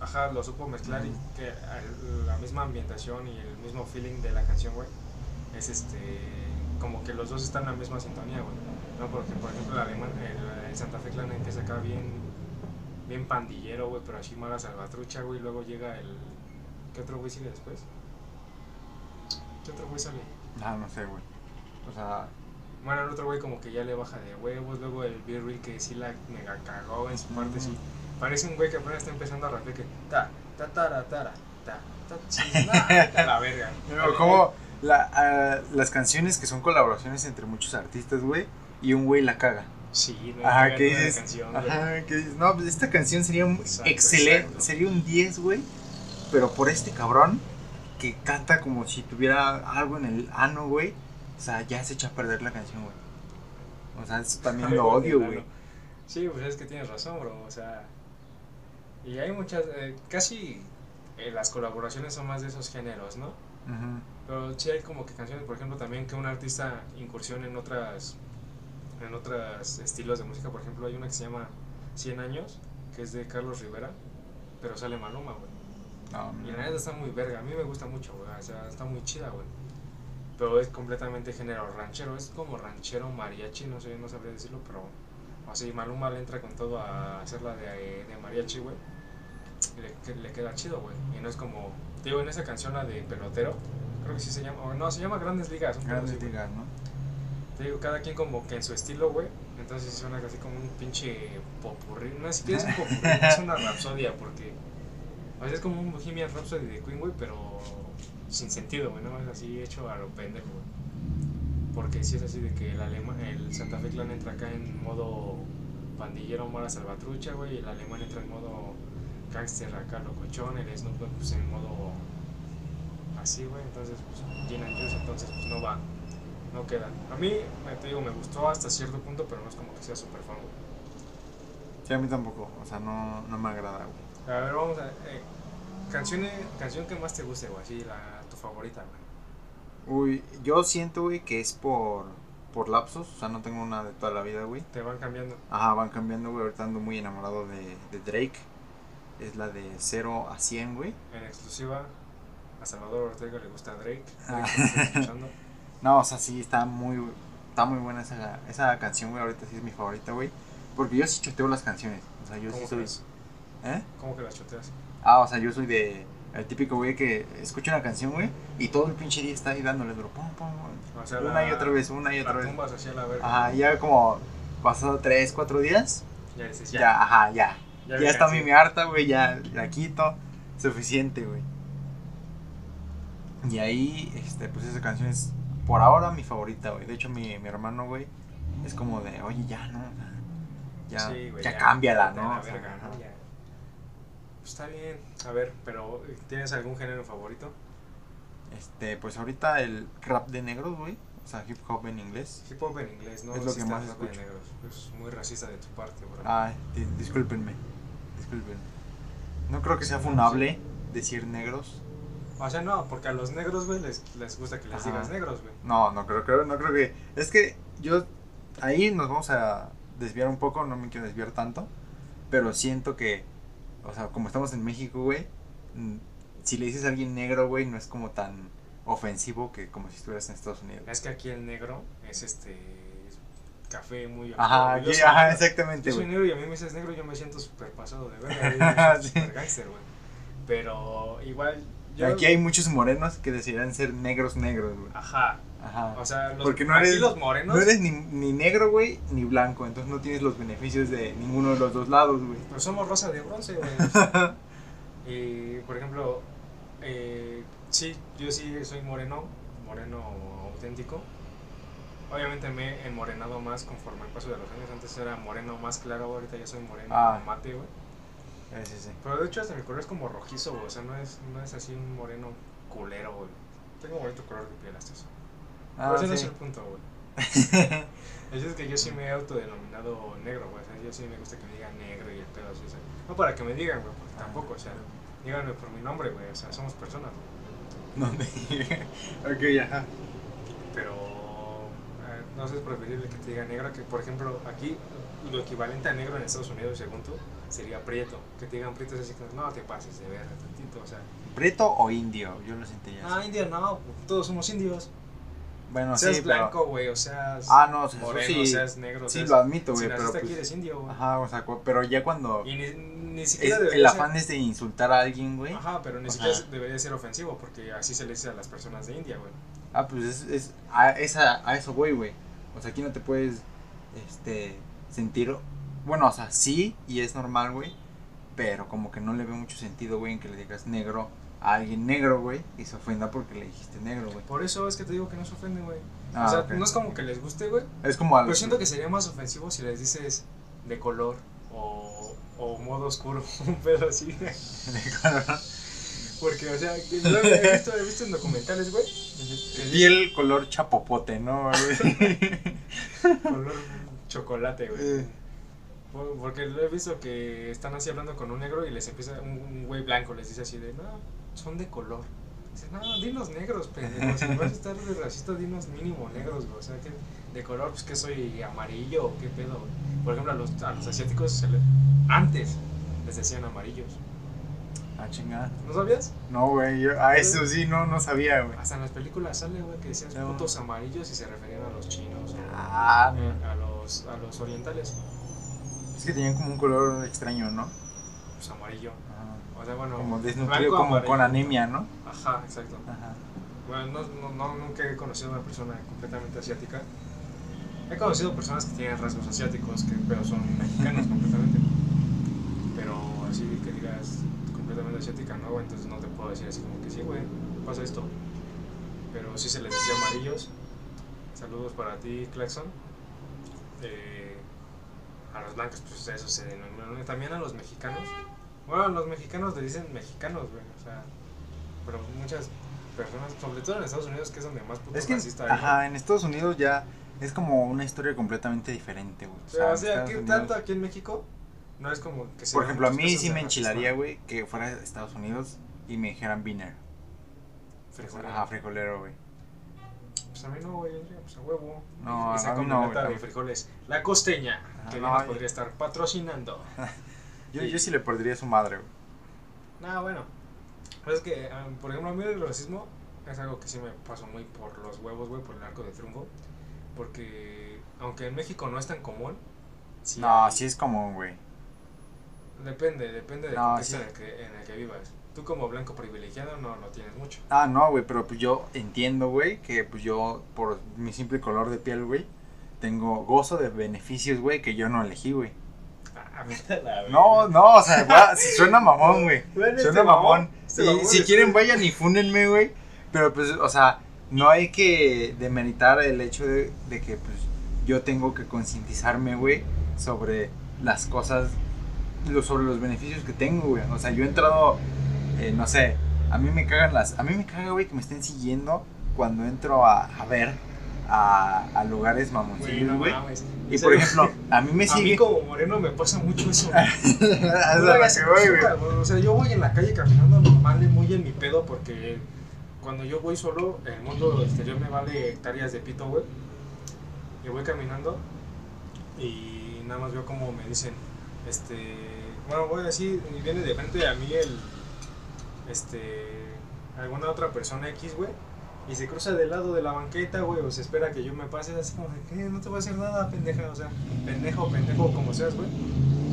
Ajá, lo supo mezclar y que al- la misma ambientación y el mismo feeling de la canción, güey. Es este. Como que los dos están en la misma sintonía, güey. No, porque por ejemplo el alemán, el, el Santa Fe Clan empieza acá bien. Bien pandillero, güey, pero así mala salvatrucha, güey. y Luego llega el. ¿Qué otro güey sigue después? ¿Qué otro güey sale? Ah, no sé, güey. O sea, Bueno, el otro güey como que ya le baja de huevos, luego el B-Real que sí la mega cagó en su parte, sí. Parece un güey que apenas está empezando a rapear que ta, ta, tara, tara, ta, ta, sí, nah, vete a la verga. Pero como la, ah, las canciones que son colaboraciones entre muchos artistas, güey, y un güey la caga. Sí, no Ajá, que dices, canción, ajá, que dices, no, pues esta canción sería un Exacto, excelente, exacto. sería un 10, güey, pero por este cabrón que canta como si tuviera algo en el ano, güey, o sea, ya se echa a perder la canción, güey. O sea, eso también lo [LAUGHS] odio, güey. Sí, pues es que tienes razón, bro, o sea. Y hay muchas, eh, casi eh, las colaboraciones son más de esos géneros, ¿no? Ujú. Pero sí hay como que canciones, por ejemplo, también que un artista incursione en otras en otros estilos de música. Por ejemplo, hay una que se llama 100 años, que es de Carlos Rivera, pero sale Maluma, güey. Y la neta está muy verga, a mí me gusta mucho, güey. O sea, está muy chida, güey. Pero es completamente género ranchero, es como ranchero mariachi, no sé, no sabría decirlo, pero así Maluma le entra con todo a hacerla de, de mariachi, güey. Y le, le queda chido, güey. Y no es como, digo, en esa canción, la de pelotero, creo que sí se llama, o no, se llama Grandes Ligas. un Grandes así, ligas, ¿no? Te digo, cada quien como que en su estilo, güey. Entonces suena así como un pinche popurrí. No es siquiera es un popurrí, [LAUGHS] es una rapsodia, porque. O sea, es como un Bohemian Rhapsody de Queen, güey, pero sin sentido, güey, ¿no? Es así hecho a lo pendejo, güey. Porque si es así de que el, alema, el Santa Fe Clan entra acá en modo pandillero, mora salvatrucha, güey, el alemán entra en modo gangster acá locochón, el Snoop Dogg pues en modo así, güey, entonces pues Gin and Juice, entonces pues no va, no queda. A mí, me- te digo, me gustó hasta cierto punto, pero no es como que sea súper fan, güey. Sí, a mí tampoco, o sea, no, no me agrada, güey. A ver, vamos a... Eh, canción, canción que más te guste, güey, así, la, tu favorita, güey. Uy, yo siento, güey, que es por, por lapsos, o sea, no tengo una de toda la vida, güey. Te van cambiando. Ajá, van cambiando, güey. Ahorita ando muy enamorado de, de Drake. Es la de 0 a 100, güey. En exclusiva, a Salvador Ortega le gusta Drake. Ah. [LAUGHS] Drake, ¿estás escuchando? No, o sea, sí, está muy, está muy buena esa, esa canción, güey. Ahorita sí es mi favorita, güey. Porque yo sí choteo las canciones. O sea, yo sí ¿Cómo soy. ¿Eh? ¿Cómo que las choteas? Ah, o sea, yo soy de. El típico güey que escucha una canción, güey. Y todo el pinche día está ahí dándole duro. Pum, pum, pum. O sea, una la- y otra vez, una y otra la vez. tumbas así a la verga. Ajá, ya como pasado 3, 4 días. Ya dices, Ya, ya. ajá, ya. Ya, Ya, está mi mi harta, güey. Ya la quito. Suficiente, güey. Y ahí, este, pues esa canción es por ahora mi favorita, güey. De hecho, mi, mi hermano, güey, es como de, oye, ya, ¿no? Ya, Sí, güey, ya, cámbiala, ¿no? la O sea. ¿no? Ya. Pues está bien. A ver, pero ¿tienes algún género favorito? Este, pues ahorita el rap de negros, güey. O sea, hip hop en inglés. Hip hop en inglés, ¿no? Es lo que más rap de escucho. negros. Es muy racista de tu parte, bro. Di- discúlpenme. Discúlpenme. No creo que sea funable decir negros. O sea, no, porque a los negros, güey, les, les gusta que les Ajá. digas negros, güey. No, no creo, creo, no creo que. Es que yo ahí nos vamos a desviar un poco, no me quiero desviar tanto, pero siento que, o sea, como estamos en México, güey, mm, si le dices a alguien negro, güey, no es como tan ofensivo que como si estuvieras en Estados Unidos. Es que aquí el negro es este es café muy Ajá, soy ajá, exactamente, Yo soy negro y a mí me dices negro yo me siento súper pasado de verga. [LAUGHS] Sí. Súper gangster, güey. Pero igual. Yo, Aquí hay muchos morenos que desearían ser negros negros, güey. Ajá. Ajá. O sea, los, Porque no eres- los morenos. No eres ni, ni negro, güey, ni blanco, entonces no tienes los beneficios de ninguno de los dos lados, güey. Pues somos rosa de bronce, güey. [LAUGHS] y, por ejemplo, eh, sí, yo sí soy moreno, moreno auténtico. Obviamente me he enmorenado más conforme el paso de los años. Antes era moreno más claro, ahorita ya soy moreno Ah. mate, güey. Sí, sí. Pero de hecho hasta mi color es como rojizo, güey. O sea, no es, no es así un moreno culero, güey. Tengo bonito color de piel hasta eso. Ah, Pero ese no es el punto, güey. [LAUGHS] El es que yo sí me he autodenominado negro, güey. O sea, yo sí me gusta que me digan negro y el pedo así. o sea, no para que me digan, güey, porque tampoco, o sea, díganme por mi nombre, güey. O sea, somos personas, güey. ¿Dónde? ok, ajá. Pero eh, no sé, es preferible que te digan negro que, por ejemplo, aquí lo equivalente a negro en Estados Unidos, según tú, sería prieto. Que te digan prieto es así como, no te pases de verga tantito, o sea. ¿Preto o indio? Yo lo sentiría Ah, así. indio no, todos somos indios. Bueno, seas sí, blanco, güey, o seas Ah, no, eso moreno, sí, seas negro, sí seas... lo admito, si güey, pero naciste aquí pues... eres indio, güey. Ajá, o sea, pero ya cuando... Y ni, ni es- siquiera el debería afán es de insultar a alguien, güey. Ajá, pero ni Ajá. siquiera debería ser ofensivo, porque así se le dice a las personas de India, güey. Ah, pues es, es a, esa, a eso voy, güey. O sea, aquí no te puedes, este, sentir... Bueno, o sea, sí, y es normal, güey. Pero como que no le veo mucho sentido, güey, en que le digas negro a alguien negro, güey. Y se ofenda porque le dijiste negro, güey. Por eso es que te digo que no se ofende, güey. Ah, o sea, no es como que les guste, güey. Es como algo... Pero siento que sería más ofensivo si les dices de color o, o modo oscuro, [LAUGHS] un pedo así. [LAUGHS] Porque, o sea, yo he visto, he visto en documentales, güey. dice Piel color chapopote, ¿no? [LAUGHS] color chocolate, güey. Por- Porque lo he visto que están así hablando con un negro y les empieza, un, un güey blanco les dice así de, no, son de color. Dice, no, dinos negros, pendejos. Si vas a estar de racista, dinos mínimo negros, güey. O sea, que de color, pues que soy amarillo o qué pedo, güey. Por ejemplo, a los, a los asiáticos se le- antes les decían amarillos. ah, chingada. ¿No sabías? No, güey, yo a eso sí no, no sabía, güey. Hasta en las películas sale, güey, que decían No. putos amarillos y se referían a los chinos o Ah, eh, no. a, los, a los orientales. Que tenían como un color extraño, ¿no? Pues amarillo. Ajá. O sea, bueno, Como desnutrido, como amarillo. con anemia, ¿no? Ajá, exacto. Ajá. Bueno, no, no, no- nunca he conocido a una persona completamente asiática. He conocido personas que tienen rasgos asiáticos, que, pero son mexicanos [LAUGHS] completamente. Pero así que digas completamente asiática, no, entonces no te puedo decir así como que sí, güey, pasa esto. Pero sí se les decía amarillos. Saludos para ti, Claxon. Eh, a los blancos, pues eso se denomina. También a los mexicanos. Bueno, los mexicanos le dicen mexicanos, güey, o sea. Pero muchas personas, sobre todo en Estados Unidos, que es donde más puto Es que, racista hay. ¿no? ajá, en Estados Unidos ya es como una historia completamente diferente, güey. O sea, o aquí, Unidos- tanto aquí en México, no es como que Por ejemplo, a mí sí me enchilaría, güey, que fuera de Estados Unidos y me dijeran Biner. Frijolero. Ajá, frijolero, güey. Pues a mí no, güey, pues a huevo. No, a mí no, güey. frijoles. La costeña, Ajá, que no, nos podría estar patrocinando. [LAUGHS] Yo, Y- yo sí le perdería a su madre, güey. No, bueno. Pero es que, ah, por ejemplo, a mí el racismo es algo que sí me pasó muy por los huevos, güey, por el arco de triunfo. Porque, aunque en México no es tan común, sí no, hay- sí es como, güey. Depende, depende del No, contexto sí. en, el que, en el que vivas. Tú como blanco privilegiado no lo tienes mucho. Ah, no, güey, pero pues yo entiendo, güey, que pues yo, por mi simple color de piel, güey, tengo gozo de beneficios, güey, que yo no elegí, güey. Ah. No, no, o sea, gua- [LAUGHS] suena mamón, güey. Bueno, Suena este mamón. este Y mamón si quieren, vayan y fúnenme, güey. Pero pues, o sea, no hay que demeritar el hecho de, de que pues yo tengo que concientizarme, güey, sobre las cosas, lo, sobre los beneficios que tengo, güey. O sea, yo he entrado, eh, no sé, a mí me cagan las, a mí me caga, güey, que me estén siguiendo cuando entro a, a ver a, a lugares mamoncillos, güey. Y por ejemplo, a mí me a mí sigue. como moreno me pasa mucho eso. [LAUGHS] O sea, yo voy en la calle caminando normal y muy en mi pedo porque cuando yo voy solo, el mundo exterior me vale hectáreas de pito, güey. Y voy caminando Y nada más veo como me dicen, este, bueno, voy a decir, y viene de frente a mí el, este, alguna otra persona X, güey. Y se cruza del lado de la banqueta, güey, o se espera que yo me pase así como. No te voy a hacer nada, pendeja, o sea, pendejo, pendejo, como seas, güey.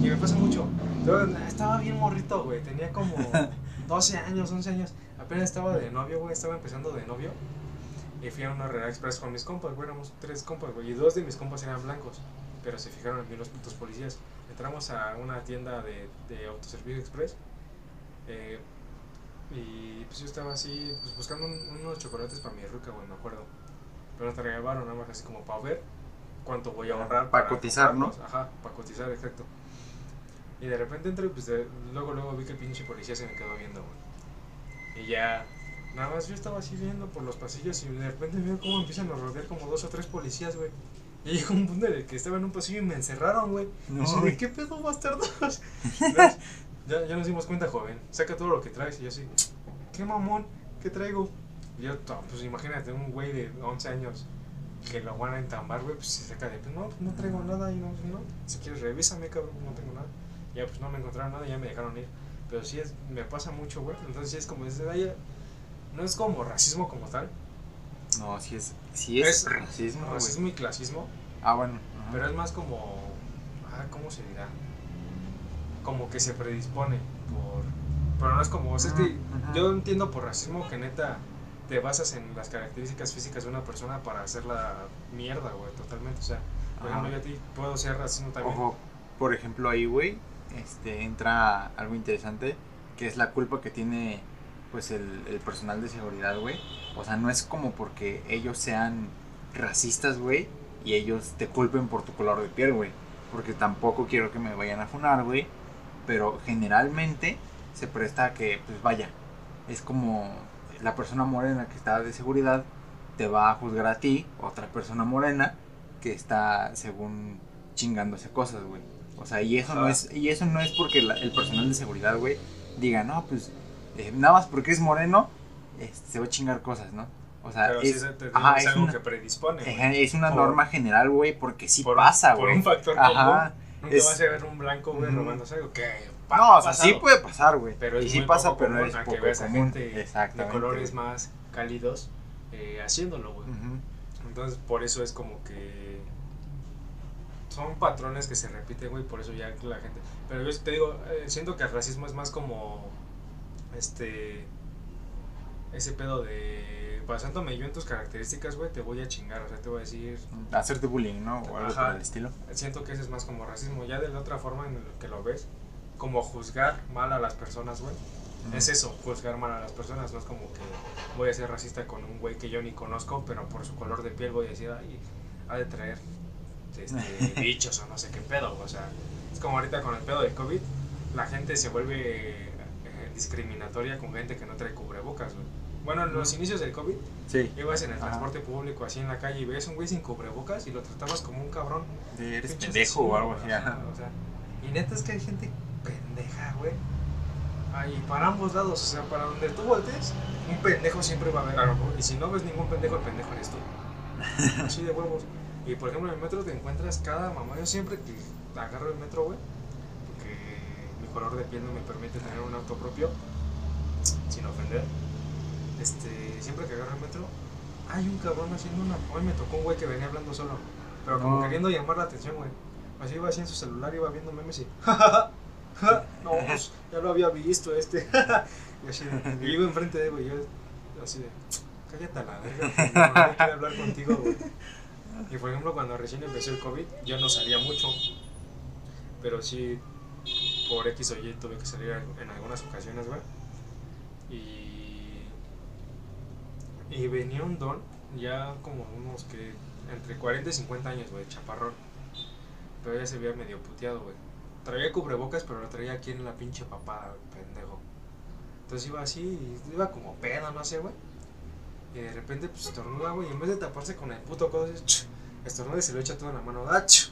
Y me pasa mucho. Yo, nah, estaba bien morrito, güey, tenía como [LAUGHS] 12 años, 11 años. Apenas estaba de novio, güey, estaba empezando de novio. Y fui a una Real Express con mis compas, güey, éramos tres compas, güey, y dos de mis compas eran blancos. Pero se fijaron en mí los putos policías. Entramos a una tienda de, de autoservicio express. eh, y pues yo estaba así, pues buscando un- unos chocolates para mi ruca, güey, me acuerdo. Pero no traía varo, nada más así como para ver cuánto voy a ahorrar. Pa' cotizar, ¿no? Ajá, para cotizar, exacto. Y de repente entré, pues de- luego, luego vi que el pinche policía se me quedó viendo, güey. Y ya, nada más yo estaba así viendo por los pasillos y de repente veo cómo empiezan a rodear como dos o tres policías, güey. Y llegó un punto en el que estaba en un pasillo y me encerraron, güey. No, güey. ¿qué pedo, bastardos? [LAUGHS] Ya, ya nos dimos cuenta, joven. Saca todo lo que traes. Y yo así, ¿qué mamón? ¿Qué traigo? Y yo, pues imagínate, un güey de 11 años que lo van a entambar, güey, pues se saca de, pues no, no traigo nada. Y no, pues, no, si quieres revísame, cabrón, no tengo nada. Y ya, pues no me encontraron nada y ya me dejaron ir. Pero sí, es, me pasa mucho, güey. Entonces sí es como, desde ahí, no es como racismo como tal. No, sí es, sí es, Es racismo. Racismo y clasismo. Ah, bueno. ajá. Pero es más como. Ah, ¿cómo se dirá? Como que se predispone por. Pero no es como. sea, es que yo entiendo por racismo que neta te basas en las características físicas de una persona para hacerla mierda, güey, totalmente. O sea, por ejemplo, yo a ti puedo ser racismo también. Ojo, por ejemplo, ahí, güey, este, entra algo interesante, que es la culpa que tiene, pues, el, el personal de seguridad, güey. O sea, no es como porque ellos sean racistas, güey, y ellos te culpen por tu color de piel, güey. Porque tampoco quiero que me vayan a funar, güey. Pero generalmente se presta a que, pues, vaya, es como la persona morena que está de seguridad te va a juzgar a ti, otra persona morena que está, según chingándose cosas, güey. O sea, y eso no es y eso no es porque la- el personal de seguridad, güey, diga, no, pues eh, nada más porque es moreno, se va a chingar cosas, ¿no? O sea, Pero es, se ajá, es algo una- que predispone. es una por- norma general, güey, porque sí Por- pasa, Por güey. un factor Ajá. común. Nunca es- vas a ver un blanco, güey, robándose algo. Que pa- No, o sea, pasado. sí puede pasar, güey. Pero y es sí muy pasa, pero común es poco que veas a gente de colores más cálidos eh, haciéndolo, güey. Entonces, por eso es como que son patrones que se repiten, güey, por eso ya la gente... Pero yo te digo, eh, siento que el racismo es más como, este, ese pedo de, basándome yo en tus características, güey, te voy a chingar, o sea, te voy a decir, Hacerte bullying, ¿no? O algo por el estilo. siento que ese es más como racismo, ya de la otra forma en lo que lo ves, como juzgar mal a las personas, güey. Ujú. Es eso, juzgar mal a las personas, no es como que voy a ser racista con un güey que yo ni conozco, pero por su color de piel voy a decir, ay, ha de traer este, [LAUGHS] bichos o no sé qué pedo, o sea, es como ahorita con el pedo del COVID, la gente se vuelve eh, discriminatoria con gente que no trae cubrebocas, güey. Bueno, en los inicios del COVID, Sí. ibas en el transporte público así en la calle y ves un güey sin cubrebocas y lo tratabas como un cabrón. De eres pendejo o algo así. o sea, y neta es que hay gente pendeja, güey. Ay, para ambos lados, o sea, para donde tú voltees, un pendejo siempre va a haber algo. Y si no ves ningún pendejo, el pendejo eres tú. [LAUGHS] Así de huevos. Y por ejemplo, en el metro te encuentras cada mamá. Yo siempre que agarro el metro, güey, porque mi color de piel no me permite tener un auto propio, sin ofender. Este, siempre que agarro el metro, hay un cabrón haciendo una. Hoy me tocó un güey que venía hablando solo, pero como No. queriendo llamar la atención, güey. Así iba así en su celular, iba viendo memes y. [LAUGHS] no, pues, ya lo había visto este. [LAUGHS] y así y iba enfrente de él, güey. Yo así de. Cállate a la verga, no quiero hablar contigo, güey. Y por ejemplo, cuando recién empezó el COVID, yo no salía mucho. Pero sí, por X o Y tuve que salir en algunas ocasiones, güey. Y. Y venía un don, ya como unos que. Entre 40 y 50 años, güey, chaparrón. Pero ya se veía medio puteado, güey. Traía cubrebocas, pero lo traía aquí en la pinche papada, pendejo. Entonces iba así, iba como pedo, no sé, güey. Y de repente, pues estornuda, güey. Y en vez de taparse con el puto codo, estornuda y se lo echa todo en la mano. ¡Ach!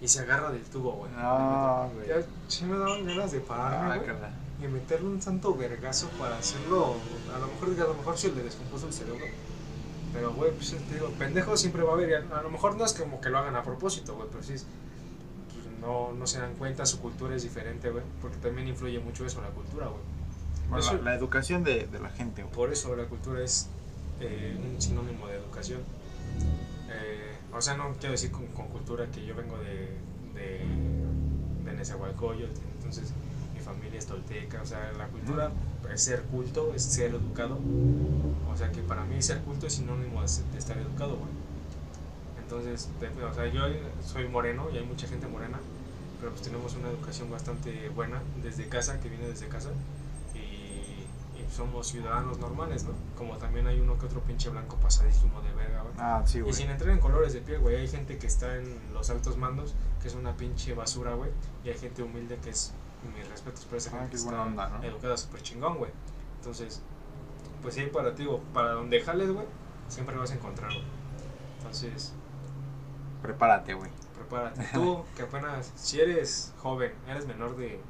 Y se agarra del tubo, güey. No, güey. Ya me daban ganas de pararme, Ah, güey. Y meterle un santo vergazo para hacerlo. A lo mejor, a lo mejor le descompuso el cerebro. Pero, güey, pues te digo, pendejo siempre va a haber. A a lo mejor no es como que lo hagan a propósito, güey, pero sí es- pues, no, no se dan cuenta, su cultura es diferente, güey. Porque también influye mucho eso, la cultura, güey. Bueno, Eso- la, la educación de, de la gente, güey. Por eso la cultura es eh, un sinónimo de educación. Eh, o sea, no quiero decir con, con cultura que yo vengo de, de, de Nezahualcóyotl, entonces familia es tolteca. O sea, la cultura es ser culto, es ser educado. O sea, que para mí ser culto es sinónimo de, estar educado, güey. Entonces, de- o sea, yo soy moreno y hay mucha gente morena, pero pues tenemos una educación bastante buena desde casa, que viene desde casa y, y somos ciudadanos normales, ¿no? Como también hay uno que otro pinche blanco pasadísimo de verga, güey. Ah, sí, Y güey. sin entrar en colores de piel, güey, hay gente que está en los altos mandos, que es una pinche basura, güey, y hay gente humilde que es, mis respetos por esa Ah, que buena onda, ¿no? educada súper chingón, güey. Entonces, pues sí, para ti, para donde jales, güey, siempre vas a encontrar, güey. Entonces, Prepárate, güey. prepárate. [LAUGHS] Tú, que apenas, si eres joven, eres menor de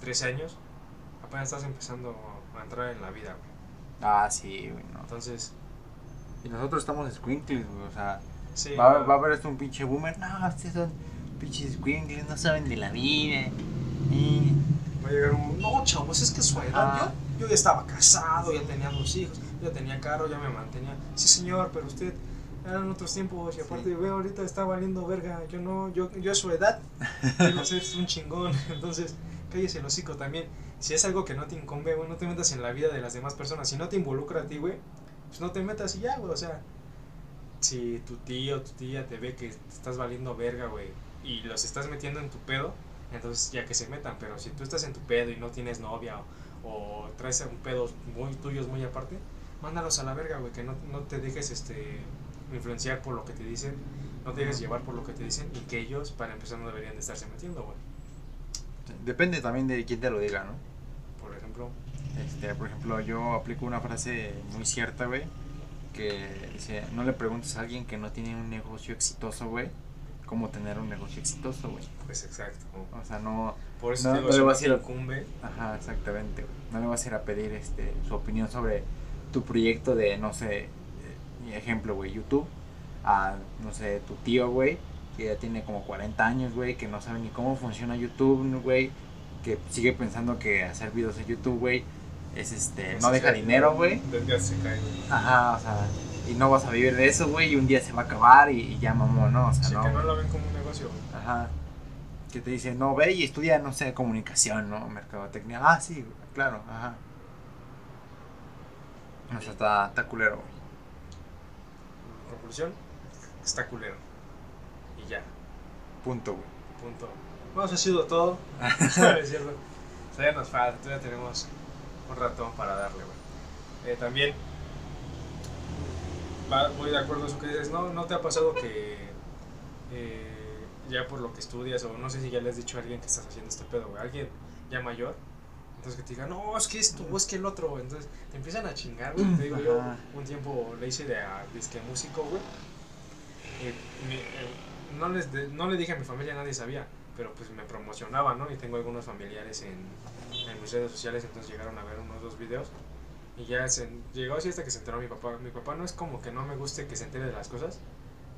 13 años, apenas estás empezando a entrar en la vida, güey. Ah, sí, güey, no. Entonces, Y nosotros estamos squinkles, güey, o sea, sí. va a haber esto un pinche boomer. No, ustedes son pinches squinkles, no saben de la vida. Y... Va a llegar un. No, chavos, es que su edad. Ah. Yo, yo ya estaba casado, ya tenía dos hijos, ya tenía carro, ya me mantenía. Sí, señor, pero usted. Eran otros tiempos y aparte Sí. veo ahorita está valiendo verga. Yo no, yo, yo a su edad [LAUGHS] quiero ser un chingón. [LAUGHS] Entonces, cállese el hocico también. Si es algo que no te incumbe, güey, no te metas en la vida de las demás personas. Si no te involucra a ti, güey, pues no te metas y ya, güey. O sea, si tu tío o tu tía te ve que te estás valiendo verga, güey, y los estás metiendo en tu pedo, entonces ya que se metan. Pero si tú estás en tu pedo y no tienes novia o, o traes un pedo muy tuyos muy aparte, mándalos a la verga, güey, que no, no te dejes este influenciar por lo que te dicen, no te dejes llevar por lo que te dicen y que ellos, para empezar, no deberían de estarse metiendo, güey. Depende también de quién te lo diga, ¿no? Por ejemplo, Este, por ejemplo, yo aplico una frase muy cierta, güey, que dice, no le preguntes a alguien que no tiene un negocio exitoso, güey, cómo tener un negocio exitoso, güey. pues exacto. O sea, no, Por eso No, no le vas a ir a- incumbe, ajá, exactamente, güey. No le vas a ir a pedir este su opinión sobre tu proyecto de, no sé, eh, ejemplo, güey, YouTube, a, no sé, tu tío, güey, que ya tiene como 40 años, güey, que no sabe ni cómo funciona YouTube, güey, que sigue pensando que hacer videos en YouTube, güey, es este, no deja dinero, güey. Ya se cae, güey. Ajá, o sea, y no vas a vivir de eso, güey, y un día se va a acabar y, y ya mamó, ¿no? O sea, Sí, no. que no lo ven como un negocio, güey. Ajá. Que te dice, no, ve y estudia, no sé, comunicación, ¿no? Mercadotecnia. Ah, sí, güey, claro, ajá. O sea, está, está culero, güey. Conclusión, está culero. Y ya, Punto, güey. punto. Bueno, eso ha sido todo. [LAUGHS] Todavía nos falta, todavía tenemos un ratón para darle, güey. Eh, también, voy de acuerdo a eso que dices. ¿No, no te ha pasado que eh, ya por lo que estudias, o no sé si ya le has dicho a alguien que estás haciendo este pedo, güey? Alguien ya mayor. Entonces que te diga, no, es que esto, o es que el otro. Entonces te empiezan a chingar, güey. Te digo, yo Ajá. un tiempo le hice de a disque músico, güey. Eh, eh, no, les de- no le dije a mi familia, nadie sabía, pero pues me promocionaba, ¿no? Y tengo algunos familiares en, en mis redes sociales, entonces llegaron a ver unos dos videos. Y ya se, llegó así hasta que se enteró mi papá. Mi papá no es como que no me guste que se entere de las cosas,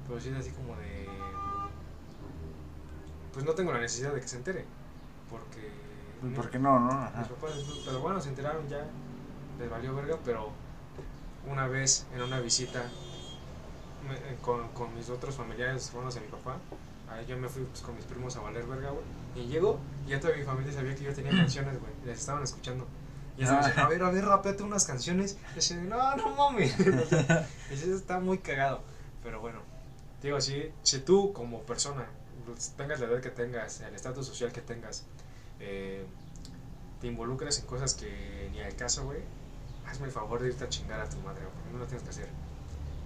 pero sí es así como de... Pues no tengo la necesidad de que se entere, porque... Pues, ¿Por qué no, no? Ajá. Mis papás, pero bueno, se enteraron ya, les valió verga, pero una vez en una visita me- eh, con, con mis otros familiares, hermanos de mi papá, ahí yo me fui pues, con mis primos a valer verga, güey, y llego, y ya toda mi familia sabía que yo tenía [CLEARS THROAT] canciones, güey, y las estaban escuchando. Y estaban diciendo, a ver, a ver, rapeate unas canciones. Y decía, no, no mames. [LAUGHS] Eso está muy cagado. Pero bueno, digo, si, si tú como persona, pues, tengas la edad que tengas, el estatus social que tengas, eh, te involucras en cosas que ni al caso, güey, hazme el favor de irte a chingar a tu madre, porque no lo tienes que hacer.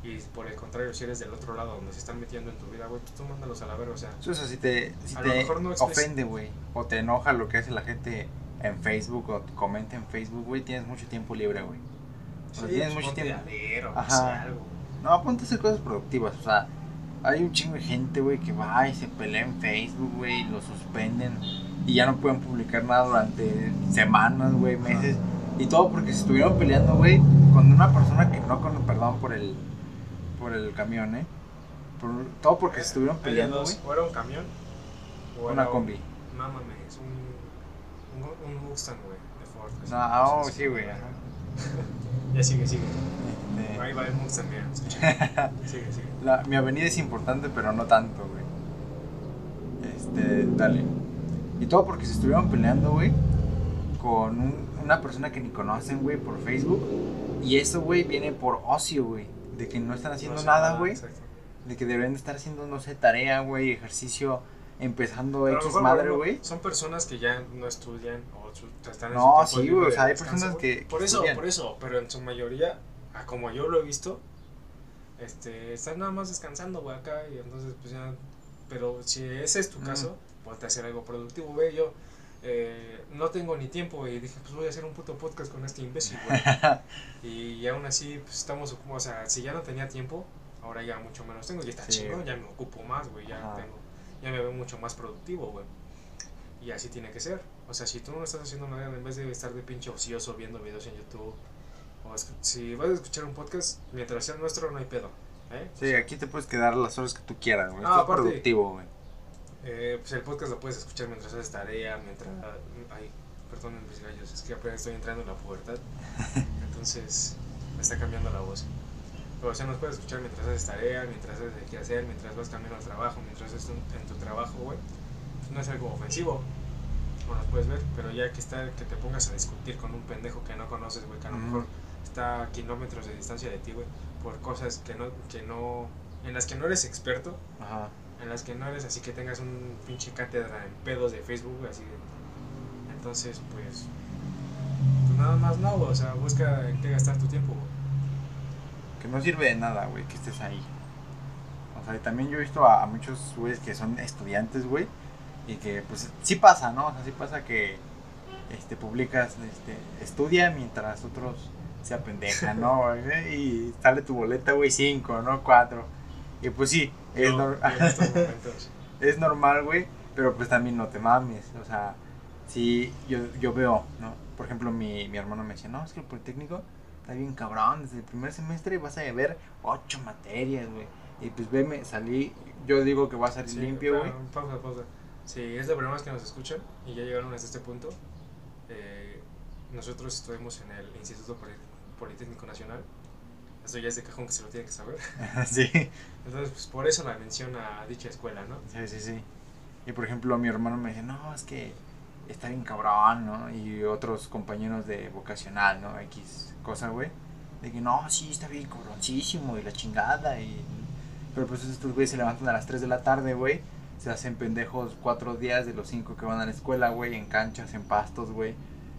Y por el contrario, si eres del otro lado donde se están metiendo en tu vida, güey, pues tú mándalos a la verga, o sea, Eso si te, si A lo te mejor no expresa- ofende, güey, o te enoja lo que hace la gente en Facebook o comenta en Facebook, güey, tienes mucho tiempo libre, güey. O sea, tienes mucho ponte tiempo. leer o Ajá. algo. No, ponte a hacer cosas productivas, o sea, hay un chingo de gente, güey, que va y se pelea en Facebook, güey, y lo suspenden y ya no pueden publicar nada durante semanas, güey, meses. Y todo porque se estuvieron peleando, güey, con una persona que no con perdón por el por el camión, ¿eh? Por, todo porque se estuvieron peleando, güey. O era un camión. O Una combi. No mames, un, un, un Mustang, güey, de Ford. No, ah, oh, sí, güey. ajá. [LAUGHS] Ya sigue, sigue. Este, Ahí va el Mustang, mira, [LAUGHS] sigue, sigue. la- mi avenida es importante, pero no tanto, güey. Este, dale. Y todo porque se estuvieron peleando, güey, con un- una persona que ni conocen, güey, por Facebook. Y eso, güey, viene por ocio, güey. De que no están haciendo No sé nada, güey. exacto. De que deberían de estar haciendo, no sé, tarea, güey, ejercicio, empezando X madre, güey. Son personas que ya no estudian o su- están en No, su sí, güey, o sea, hay personas que- que Por eso, estudian. por eso, pero en su mayoría, a como yo lo he visto, este, están nada más descansando, güey, acá y entonces pues ya... Pero si ese es tu Mm. caso, ponte a hacer algo productivo, güey, yo... eh, no tengo ni tiempo y dije, pues voy a hacer un puto podcast con este imbécil, güey. [LAUGHS] y aún así, pues estamos, o sea, si ya no tenía tiempo, ahora ya mucho menos tengo y está Sí. chingón, ya me ocupo más, güey, ya Ajá. tengo, ya me veo mucho más productivo, güey. Y así tiene que ser. O sea, si tú no estás haciendo nada, en vez de estar de pinche ocioso viendo videos en YouTube, o si vas a escuchar un podcast, mientras sea nuestro, no hay pedo. ¿eh? Sí, aquí te puedes quedar las horas que tú quieras, güey. Ah, aparte- productivo, güey. Eh, pues el podcast lo puedes escuchar mientras haces tarea, mientras... Ay, perdonen mis gallos, es que apenas estoy entrando en la pubertad. [LAUGHS] Entonces me está cambiando la voz. O sea, nos puedes escuchar mientras haces tarea, mientras haces de qué hacer, mientras vas camino al trabajo, mientras estás en- tu trabajo, güey. Pues no es algo ofensivo. O nos puedes ver, pero ya que está que te pongas a discutir con un pendejo que no conoces, güey, que a lo mejor está a kilómetros de distancia de ti, güey, por cosas que no, que no, en las que no eres experto, Ajá. en las que no eres así que tengas un pinche cátedra en pedos de Facebook, así de... Entonces, pues... Pues nada más no, o sea, busca en qué gastar tu tiempo, güey. Que no sirve de nada, güey, que estés ahí. O sea, y también yo he visto a, a muchos güeyes que son estudiantes, güey. Y que, pues, sí pasa, ¿no? O sea, sí pasa que este, publicas, este, estudia mientras otros se apendejan, ¿no? güey? [LAUGHS] Y sale tu boleta, güey, cinco, ¿no? Cuatro. Y pues sí, es, nor- momentos. [LAUGHS] es normal, güey, pero pues también no te mames, o sea, sí, yo, yo veo, ¿no? Por ejemplo, mi, mi hermano me decía, no, es que el Politécnico está bien cabrón, desde el primer semestre vas a ver ocho materias, güey, y pues veme, salí, yo digo que va a salir Sí, limpio, güey, Pausa, pausa. Si es primera vez que nos escuchan y ya llegaron hasta este punto, eh, nosotros estuvimos en el Instituto Poli- Politécnico Nacional. Eso ya es de cajón que se lo tiene que saber. [LAUGHS] sí, Entonces, pues por eso la menciona a dicha escuela, ¿no? sí, sí, sí, y por ejemplo, mi hermano me dice, no, es que está bien cabrón, ¿no? Y otros compañeros de vocacional, ¿no? X cosa, güey. De que no, sí, está bien cabroncísimo y la chingada. Y... Pero pues estos güeyes se levantan a las 3 de la tarde, güey. Se hacen pendejos cuatro días de los cinco que van a la escuela, güey. En canchas, en pastos, güey.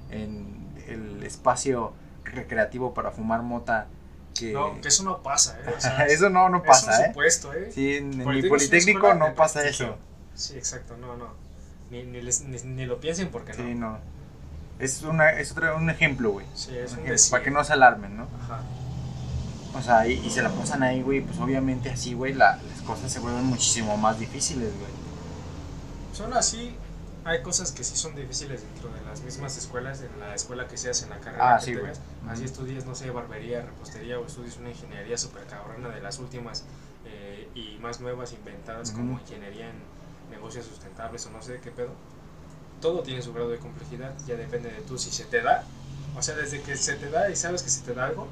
En el espacio recreativo para fumar mota. Que... No, que eso no pasa, ¿eh? O sea, [LAUGHS] eso no, no es pasa, un ¿eh? supuesto, ¿eh? Sí, en, en mi Politécnico es no pasa eso. Sí, exacto, no, no. Ni, ni, les- ni, ni lo piensen porque Sí, no. no. Es, una, es otro, un ejemplo, güey. Sí, es un Ejemplo. Para que no se alarmen, ¿no? Ajá. O sea, y, y se la pasan ahí, güey. Pues obviamente así, güey, la- las cosas se vuelven muchísimo más difíciles, güey. Son así, hay cosas que sí son difíciles dentro de las mismas escuelas, en la escuela que seas, en la carrera Ah, que sí, güey. tengas. Así estudias, no sé, barbería, repostería o estudias una ingeniería súper cabrona de las últimas eh, y más nuevas inventadas como ingeniería en negocios sustentables o no sé qué pedo. Todo tiene su grado de complejidad, ya depende de tú si se te da. O sea, desde que se te da y sabes que se te da algo,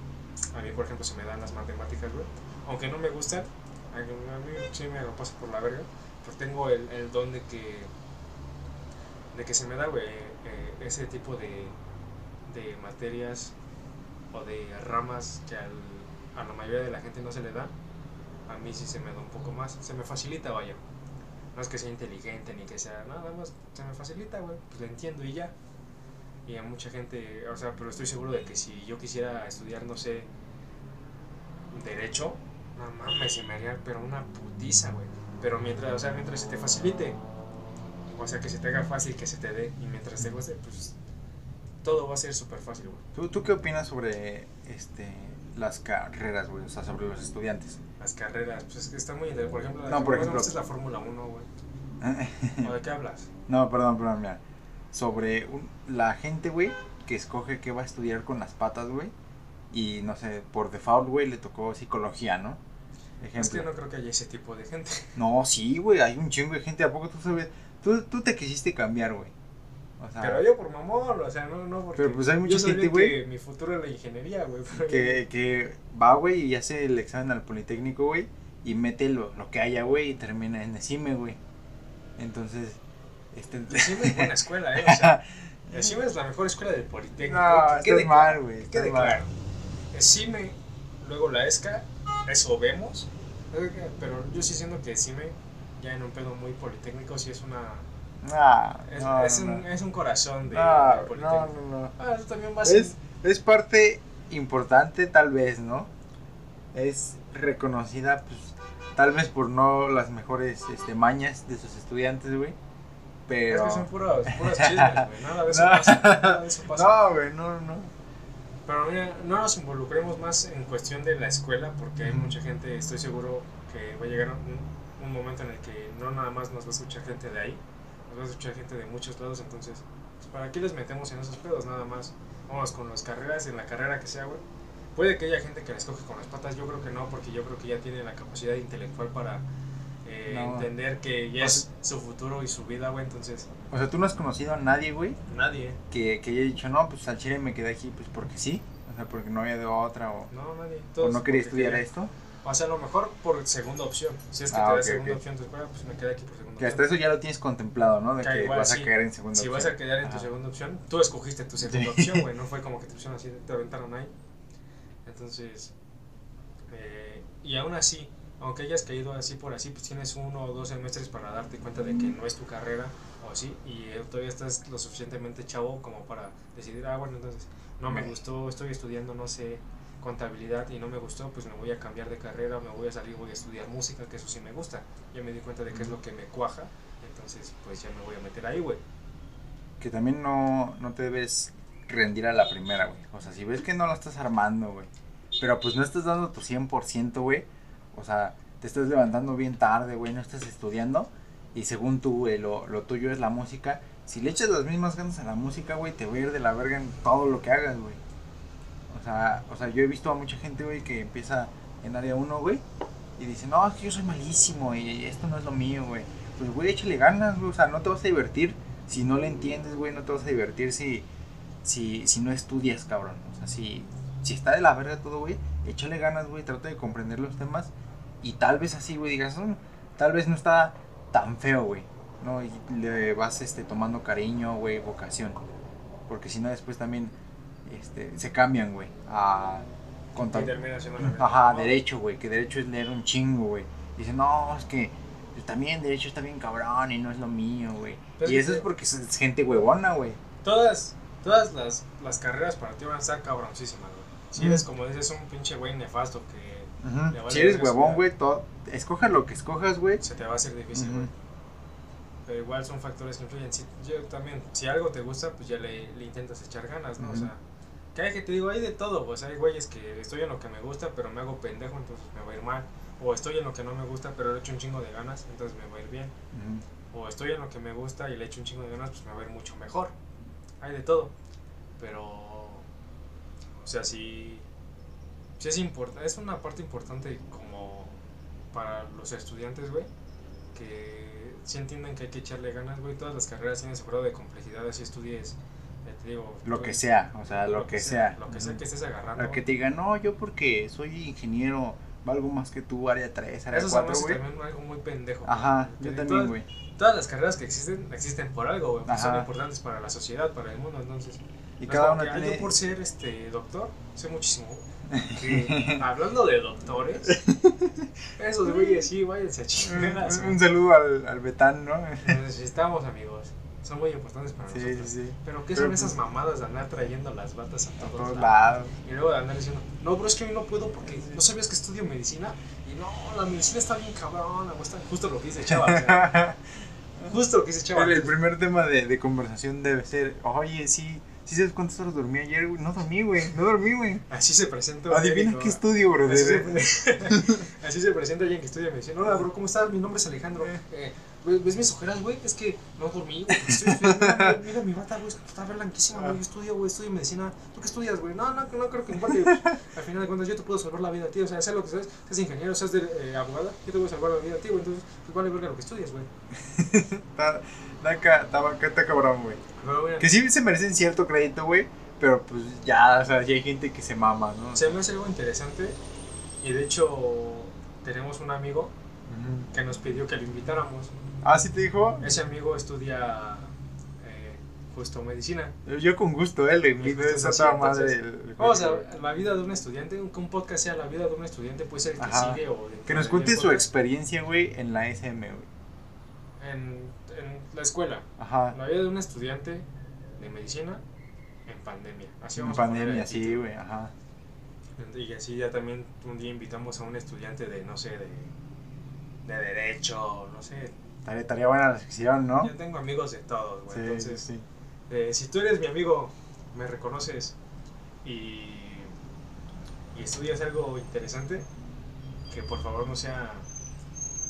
a mí por ejemplo se me dan las matemáticas, güey. Aunque no me gustan, a mí sí me lo paso por la verga, pero tengo el, el don de que de que se me da, güey, eh, ese tipo de, de materias o de ramas que a la mayoría de la gente no se le da, a mí sí se me da un poco más, se me facilita, vaya. No es que sea inteligente ni que sea nada más, se me facilita, güey, pues lo entiendo y ya. Y a mucha gente, o sea, pero estoy seguro de que si yo quisiera estudiar, no sé, derecho, no mames, se me haría, pero una putiza, güey. Pero mientras, o sea, mientras se te facilite, o sea, que se te haga fácil, que se te dé, y mientras te guste, pues todo va a ser súper fácil, güey. ¿Tú, ¿Tú qué opinas sobre este las carreras, güey? O sea, sobre los estudiantes. Las carreras, pues es que está muy interesante. Por ejemplo, la No, por ejemplo- es la Fórmula 1, güey. [LAUGHS] ¿O de qué hablas? no, perdón, perdón, mira. Sobre un- la gente, güey, que escoge qué va a estudiar con las patas, güey. Y no sé, por default, güey, le tocó psicología, ¿no? Es que Ejemplo. no creo que haya ese tipo de gente. No, sí, güey, hay un chingo de gente. ¿A poco tú sabes? Tú, tú te quisiste cambiar, güey. O sea, Pero yo por mamón, o sea, no, no porque. Pero, pues, hay mucha gente, güey, Mi futuro es la ingeniería, güey. que, que va, güey, y hace el examen al Politécnico, güey, y mete lo, lo que haya, güey, y termina en ECIME, güey. Entonces, este... Encima es buena [LAUGHS] escuela, ¿eh? O sea, [LAUGHS] encima es la mejor escuela del Politécnico. No, que quede mal, güey, que Quede mal. claro. Encime, luego la ESCA, eso vemos. Pero yo sí siento que Encime, ya en un pedo muy politécnico, sí es una. Ah, Es, no, es no, un, no. es un corazón de, No, del no, no, no. Ah, también Es, es parte importante, tal vez, ¿no? Es reconocida, pues, tal vez por no las mejores este, mañas de sus estudiantes, güey. Es Pero... que son puros, puros [LAUGHS] chismes, güey. Nada de eso No. pasa. Nada de eso pasa. [LAUGHS] No, güey, no, no. Pero mira, no nos involucremos más en cuestión de la escuela porque hay mucha gente, estoy seguro que va a llegar un, un momento en el que no nada más nos va a escuchar gente de ahí, nos va a escuchar gente de muchos lados, entonces, pues, ¿para qué les metemos en esos pedos? Nada más, vamos con las carreras, en la carrera que sea, güey. Puede que haya gente que les coge con las patas, yo creo que no, porque yo creo que ya tiene la capacidad intelectual para eh, No. entender que ya es su futuro y su vida, güey, entonces, O sea, tú no has conocido a nadie, güey, nadie, que, que haya dicho, no, pues al chile me quedé aquí, pues porque sí. O sea, porque no había de otra o, no, nadie. o Todos no quería estudiar querían. esto. O sea, a lo mejor por segunda opción. Si es que Ah, te da ok, segunda ok. opción tu escuela, pues me quedé aquí por segunda Que hasta eso ya lo tienes contemplado, ¿no? De Que que igual vas a sí. caer en segunda Si opción. vas a quedar en tu Ajá. segunda opción, tú escogiste tu segunda opción, güey. No fue como que te pusieron así, te aventaron ahí. Entonces, eh, y aún así, aunque hayas caído así por así, pues tienes uno o dos semestres para darte cuenta de que no es tu carrera o así, y eh, todavía estás lo suficientemente chavo como para decidir, ah, bueno, entonces no Me- gustó, estoy estudiando, no sé, contabilidad y no me gustó, pues me voy a cambiar de carrera, me voy a salir, voy a estudiar música, que eso sí me gusta. Ya me di cuenta de que es lo que me cuaja, entonces pues ya me voy a meter ahí, güey. Que también no, no te debes rendir a la primera, güey. O sea, si ves que no lo estás armando, güey. Pero pues no estás dando tu 100%, güey. O sea, te estás levantando bien tarde, güey. No estás estudiando. Y según tú, güey, lo, lo tuyo es la música. Si le echas las mismas ganas a la música, güey, te va a ir de la verga en todo lo que hagas, güey. Sea, o sea, yo he visto a mucha gente, güey, que empieza en área 1, güey. Y dice, no, es que yo soy malísimo y esto no es lo mío, güey. Pues, güey, échale ganas, güey. O sea, no te vas a divertir si no le entiendes, güey. No te vas a divertir si, si, si no estudias, cabrón. O sea, si, si está de la verga todo, güey, échale ganas, güey. Trata de comprender los temas. Y tal vez así, güey, digas, "Mm, tal vez no está tan feo, güey. ¿no? Y le vas este, tomando cariño, güey, vocación. Porque si no, después también este, se cambian, güey, a misma. Ajá, derecho, güey, que derecho es leer un chingo, güey. Dicen, no, es que también derecho está bien cabrón y no es lo mío, güey. Y es eso es porque es gente huevona, güey. Todas, todas las, las carreras para ti van a estar cabroncísimas, güey. Si eres, como dices, un pinche güey nefasto que Ujú. Le vale Si eres huevón, güey, todo, escoja lo que escojas, güey. se te va a hacer difícil, güey. Pero igual son factores que influyen. Si, yo también, si algo te gusta, pues ya le, le intentas echar ganas, ¿no? O sea, que hay que te digo, hay de todo, pues hay güeyes que estoy en lo que me gusta, pero me hago pendejo, entonces me va a ir mal. O estoy en lo que no me gusta, pero le echo un chingo de ganas, entonces me va a ir bien. O estoy en lo que me gusta y le echo un chingo de ganas, pues me va a ir mucho mejor. Hay de todo. Pero, o sea, sí, sí es importante, es una parte importante como para los estudiantes, güey, que sí entienden que hay que echarle ganas, güey. Todas las carreras tienen su grado de complejidad, así estudies, digo. Lo que sea, o sea, lo, que sea. Lo que sea que estés agarrando. Lo que te digan, no, yo porque soy ingeniero, valgo más que tú, área 3, área Eso se 4, me hace güey. también algo muy pendejo. Ajá, güey. yo también, güey. Todas las carreras que existen, existen por algo, güey. son importantes para la sociedad, para el mundo, entonces. Y No cada uno que, "Ay, tiene... yo por ser este doctor, sé muchísimo. Que, [LAUGHS] hablando de doctores, [LAUGHS] esos güeyes sí, váyanse a chingadas. Un, saludo al, al Betán, ¿no? Los necesitamos, amigos. Son muy importantes para Sí, nosotros. sí, sí. Pero ¿qué son esas pues, mamadas de andar trayendo las batas a A todos, todos lados? Y luego de andar diciendo, no, bro, es que hoy no puedo porque no sabías que estudio medicina. Y no, la medicina está bien cabrón. o está justo lo que dice Chava. o sea, [LAUGHS] justo lo que dice Chava. El, el primer tema de, de conversación debe ser, oye, sí, sí sabes cuántas horas dormí ayer, güey. No dormí, güey, no dormí, güey. Así se presenta. Adivina qué estudio, Así se, brother. pre- [LAUGHS] así se presenta alguien que estudia medicina. Hola, bro, ¿cómo estás? Mi nombre es Alejandro. Eh, ¿Ves, mis ojeras, güey? Es que no dormí, güey. estoy estudiando. [LAUGHS] Mira, mi bata, güey. Está blanquísima, güey. Yo estudio, güey. Estudio medicina. ¿Tú qué estudias, güey? No, no, no creo que importe. Al final de cuentas, yo te puedo salvar la vida a ti. O sea, sea lo que seas, seas ingeniero, seas de, eh, abogada, yo te voy a salvar la vida a ti, güey. Entonces, pues vale verga lo que estudias, güey. [LAUGHS] Está, está, ca- está, está cabrón, güey. Que sí se merecen cierto crédito, güey. Pero pues ya, o sea, ya hay gente que se mama, ¿no? se me hace algo interesante. Y de hecho, tenemos un amigo que nos pidió que lo invitáramos. Ah, sí te dijo. Ese amigo estudia eh, justo medicina. Yo con gusto, eh, le invito esa toda madre. el- Vamos a la vida de un estudiante, que un podcast sea la vida de un estudiante, puede ser el que Ajá. sigue o Que nos cuente su experiencia, güey, en la SM, güey. En, en la escuela, Ajá. la vida de un estudiante de medicina en pandemia. Así En pandemia, sí, güey, ajá. Y así ya también un día invitamos a un estudiante de, no sé, de, de derecho, no sé. Estaría, estaría buena la sección, ¿no? Yo tengo amigos de todos, güey. Sí, entonces, sí. Eh, si tú eres mi amigo, me reconoces y, y estudias algo interesante, que por favor no sea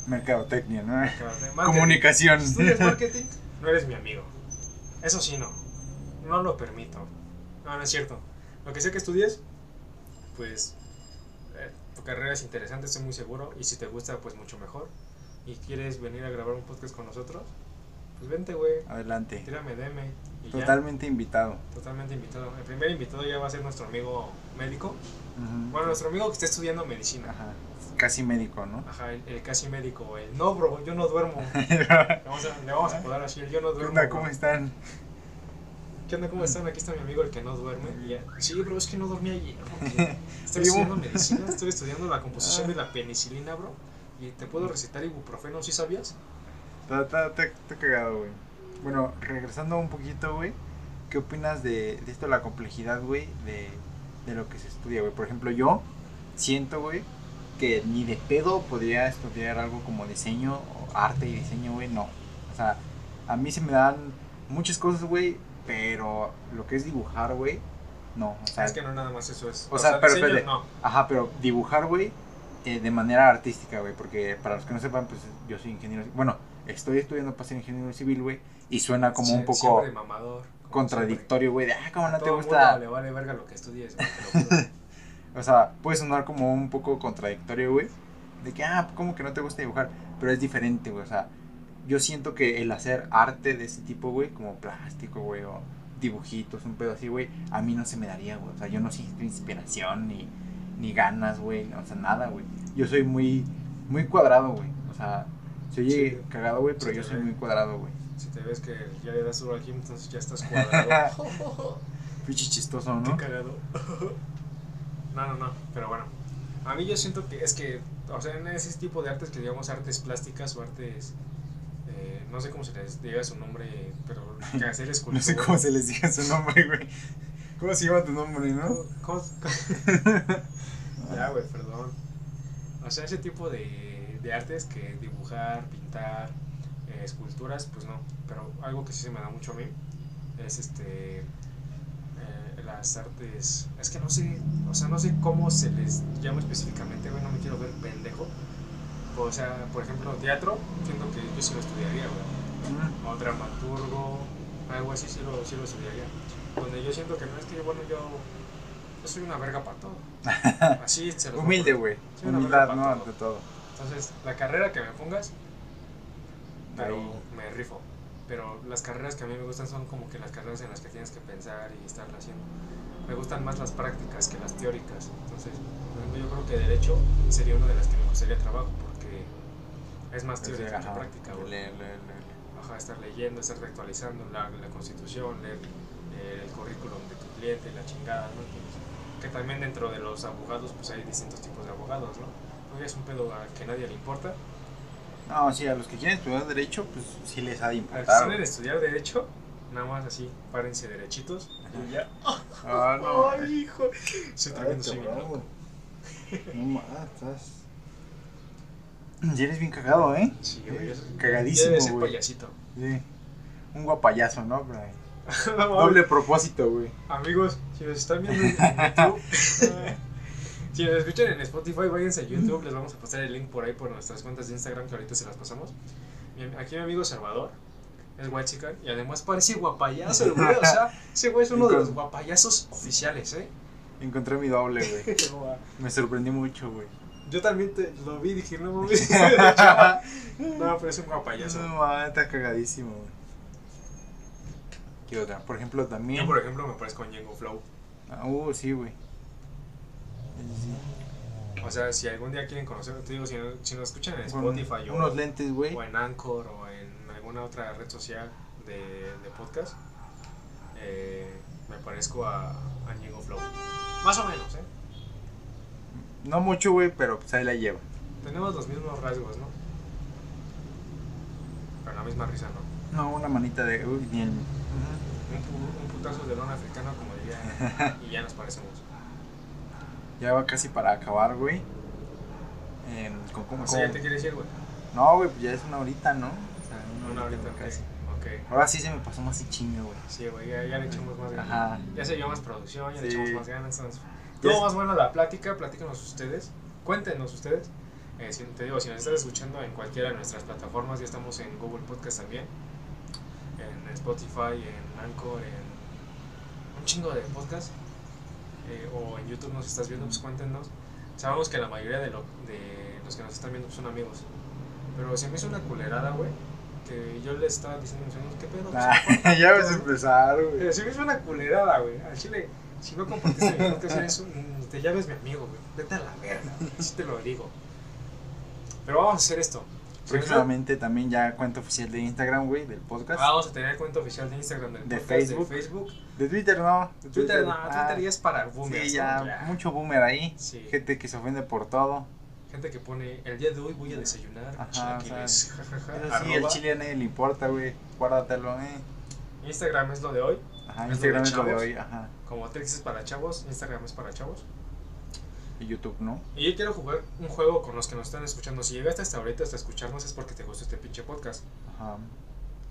Mercadotecnia, ¿no? marketing. Comunicación. Estudias [LAUGHS] marketing, no eres mi amigo. Eso sí, no. No lo permito. No, no es cierto. Lo que sea que estudies, pues eh, tu carrera es interesante, estoy muy seguro. Y si te gusta, pues mucho mejor. Y quieres venir a grabar un podcast con nosotros, pues vente, güey. Adelante. Tírame DM. Y ya. Totalmente invitado. Totalmente invitado. El primer invitado ya va a ser nuestro amigo médico. Ujú. Bueno, nuestro amigo que está estudiando medicina. Ajá. Casi médico, ¿no? Ajá, el, el casi médico. El no, bro, yo no duermo. [LAUGHS] Le vamos a, le vamos a poner así, el yo no ¿Qué duermo. onda? bro. ¿Cómo están? ¿Qué onda? ¿Cómo están? Aquí está mi amigo el que no duerme. Y ya, sí, bro, es que no dormí ayer. [LAUGHS] Estoy estudiando medicina, estoy estudiando la composición de la penicilina, bro. Y te puedo recetar ibuprofeno, ¿sí sabías? Está, está, está, está cagado, güey. Bueno, regresando un poquito, güey. ¿Qué opinas de, de esto, la complejidad, güey, de, de lo que se estudia, güey? Por ejemplo, yo siento, güey, que ni de pedo podría estudiar algo como diseño, o arte y diseño, güey, no. O sea, a mí se me dan muchas cosas, güey, pero lo que es dibujar, güey, no. O sea, es que no nada más eso es. o sea, pero diseño, espérate. no. Ajá, pero dibujar, güey, eh, de manera artística, güey, porque para los que no sepan, pues yo soy ingeniero, bueno, estoy estudiando para ser ingeniero civil, güey, y suena como un poco mamador, como contradictorio, güey, de, ah, como no te gusta, mundo le vale verga lo que estudies, güey, [LAUGHS] o sea, puede sonar como un poco contradictorio, güey, de que, ah, como que no te gusta dibujar, pero es diferente, güey, o sea, yo siento que el hacer arte de ese tipo, güey, como plástico, güey, o dibujitos, un pedo así, güey, a mí no se me daría, güey, o sea, yo no siento inspiración ni, ni ganas, güey, o sea, nada, güey. Yo soy muy, muy cuadrado, güey, o sea, se oye Sí. cagado, güey, pero Sí, yo soy ve. muy cuadrado, güey. Si te ves que ya le das duro al gym, entonces ya estás cuadrado. [LAUGHS] Pinche chistoso, Qué ¿no? cagado. [LAUGHS] No, no, no, pero bueno. A mí yo siento que es que, o sea, en ese tipo de artes que digamos artes plásticas o artes, eh, no sé cómo se les diga su nombre, pero que hacer [LAUGHS] No escultura. sé cómo se les diga su nombre, güey. ¿Cómo se llama tu nombre, no? ¿Cómo- cómo- [LAUGHS] ya, güey, perdón. O sea, ese tipo de, de artes que dibujar, pintar, eh, esculturas, pues no. Pero algo que sí se me da mucho a mí es este. eh, las artes. Es que no sé. O sea, no sé cómo se les llama específicamente, güey. No me quiero ver pendejo. O sea, por ejemplo, teatro, siento que yo sí lo estudiaría, güey o dramaturgo, algo así sí lo, sí lo estudiaría. Donde yo siento que no es que, bueno, yo, yo soy una verga para todo. [LAUGHS] Así se los Humilde, güey. Humildad, ¿no? Ante todo. Entonces, la carrera que me pongas, pero Ahí. me rifo. Pero las carreras que a mí me gustan son como que las carreras en las que tienes que pensar y estar haciendo. Me gustan más las prácticas que las teóricas. Entonces, yo creo que Derecho sería una de las que me gustaría trabajo porque es más Pues, teórica que práctica, güey. le- le- le- Ajá, estar leyendo, estar actualizando la, la constitución, leer el currículum de tu cliente, la chingada, ¿no? Entonces, que también dentro de los abogados, pues hay distintos tipos de abogados, ¿no? Es un pedo a que nadie le importa. No, sí, a los que quieren estudiar Derecho, pues sí les ha de A los que importar. quieren estudiar Derecho, nada más así, párense derechitos y ya. Ah, no. ¡Ay, hijo! Estoy tremendo, soy bien loco. No estás. Ya eres bien cagado, ¿eh? Sí, güey. Cagadísimo, ya debe ser güey. payasito. Sí. Un guapayazo, ¿no? Brian? [LAUGHS] Doble propósito, güey. Amigos, si nos están viendo en YouTube, [LAUGHS] si nos escuchan en Spotify, váyanse a YouTube, les vamos a pasar el link por ahí por nuestras cuentas de Instagram que ahorita se las pasamos. aquí mi amigo Salvador es white chican y además parece guapayazo, el güey. O sea, [LAUGHS] ese güey es uno de los guapayazos oficiales, ¿eh? Encontré mi doble, güey. Me sorprendí mucho, güey. Yo también te lo vi y dije, no mames. no, pero es un guapayazo. No, mames, está cagadísimo, güey. Por ejemplo, también. Yo, por ejemplo, me parezco a Ñengo Flow. Ah, uh, sí, güey. Sí. O sea, si algún día quieren conocer, te digo, si, no- si nos escuchan en Spotify o, unos lentes, güey. o en Anchor o en alguna otra red social de, de podcast, eh, me parezco a, a Ñengo Flow. Más o menos, ¿eh? No mucho, güey, pero pues ahí la lleva. Tenemos los mismos rasgos, ¿no? Pero la misma risa, ¿no? No, una manita de. Uy, ni el. Un, pu- un putazo de don africano, como diría, [LAUGHS] y ya nos parecemos. Ya va casi para acabar, güey. Em, con, con- O sea, ya con- te quieres ir, güey. No, güey, pues ya es una horita, ¿no? O sea, Una horita casi. casi. Ok. Ahora sí se me pasó más y chinga, güey. Sí, güey, ya, ya le echamos más ganas. Ajá. Ya se dio más producción, ya le Sí. echamos más ganas. entonces, Ya Todo más bueno la plática, platícanos ustedes, cuéntenos ustedes. Eh, si, te digo, si nos estás escuchando en cualquiera de nuestras plataformas, ya estamos en Google Podcast también, Spotify, en Anchor, en un chingo de podcast, eh, o en YouTube nos estás viendo, pues cuéntenos. Sabemos que la mayoría de, lo- de los que nos están viendo son amigos, pero se me hizo una culerada, güey, que yo les estaba diciendo a mis amigos, ¿qué pedo? Pues, Ah, [LAUGHS] ya vas a güey". empezar, güey. Eh, Si me hizo una culerada, güey. Al chile, si no compartiste mi podcast, eres un, te llames mi amigo, güey. Vete a la verga. Así te lo digo. Pero vamos a hacer esto. Próximamente también ya cuenta oficial de Instagram, güey, del podcast. Vamos a tener cuenta oficial de Instagram, del De podcast, Facebook. de Facebook. De Twitter, no. De Twitter, no, ah, Twitter ya es para boomers. Sí, ¿no? ya, mucho boomer ahí. Sí. Gente que se ofende por todo. Gente que pone, el día de hoy voy a desayunar Ajá, chilaquiles, sí, [LAUGHS] el chile a nadie le importa, güey. Guárdatelo, eh. Instagram es lo de hoy. Ajá, ¿Es lo Instagram de es lo de hoy, ajá. Como Telex es para chavos, Instagram es para chavos. Y YouTube, ¿no? Y yo quiero jugar un juego con los que nos están escuchando. Si llegaste hasta ahorita hasta escucharnos es porque te gustó este pinche podcast. Ajá.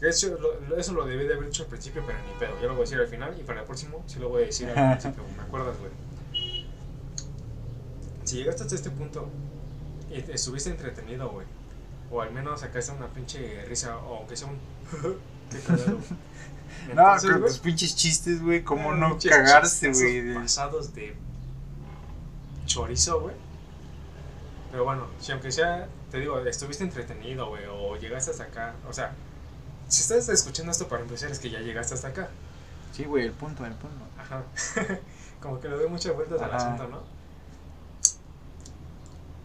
Eso lo, eso lo debí de haber dicho al principio, pero ni pedo. Yo lo voy a decir al final y para el próximo sí lo voy a decir al [LAUGHS] principio. ¿Me acuerdas, güey? Si llegaste hasta este punto y te estuviste entretenido, güey, o al menos sacaste una pinche risa, o aunque sea un. [LAUGHS] Qué cagado. [LAUGHS] No, Entonces, con güey, tus pinches chistes, güey. ¿Cómo eh, no cagarse, güey? Pasados de chorizo, güey. Pero bueno, si aunque sea, te digo, estuviste entretenido, güey, o llegaste hasta acá, o sea, si estás escuchando esto para empezar es que ya llegaste hasta acá. Sí, güey, el punto, el punto. Ajá. [LAUGHS] Como que le doy muchas vueltas al asunto, ¿no?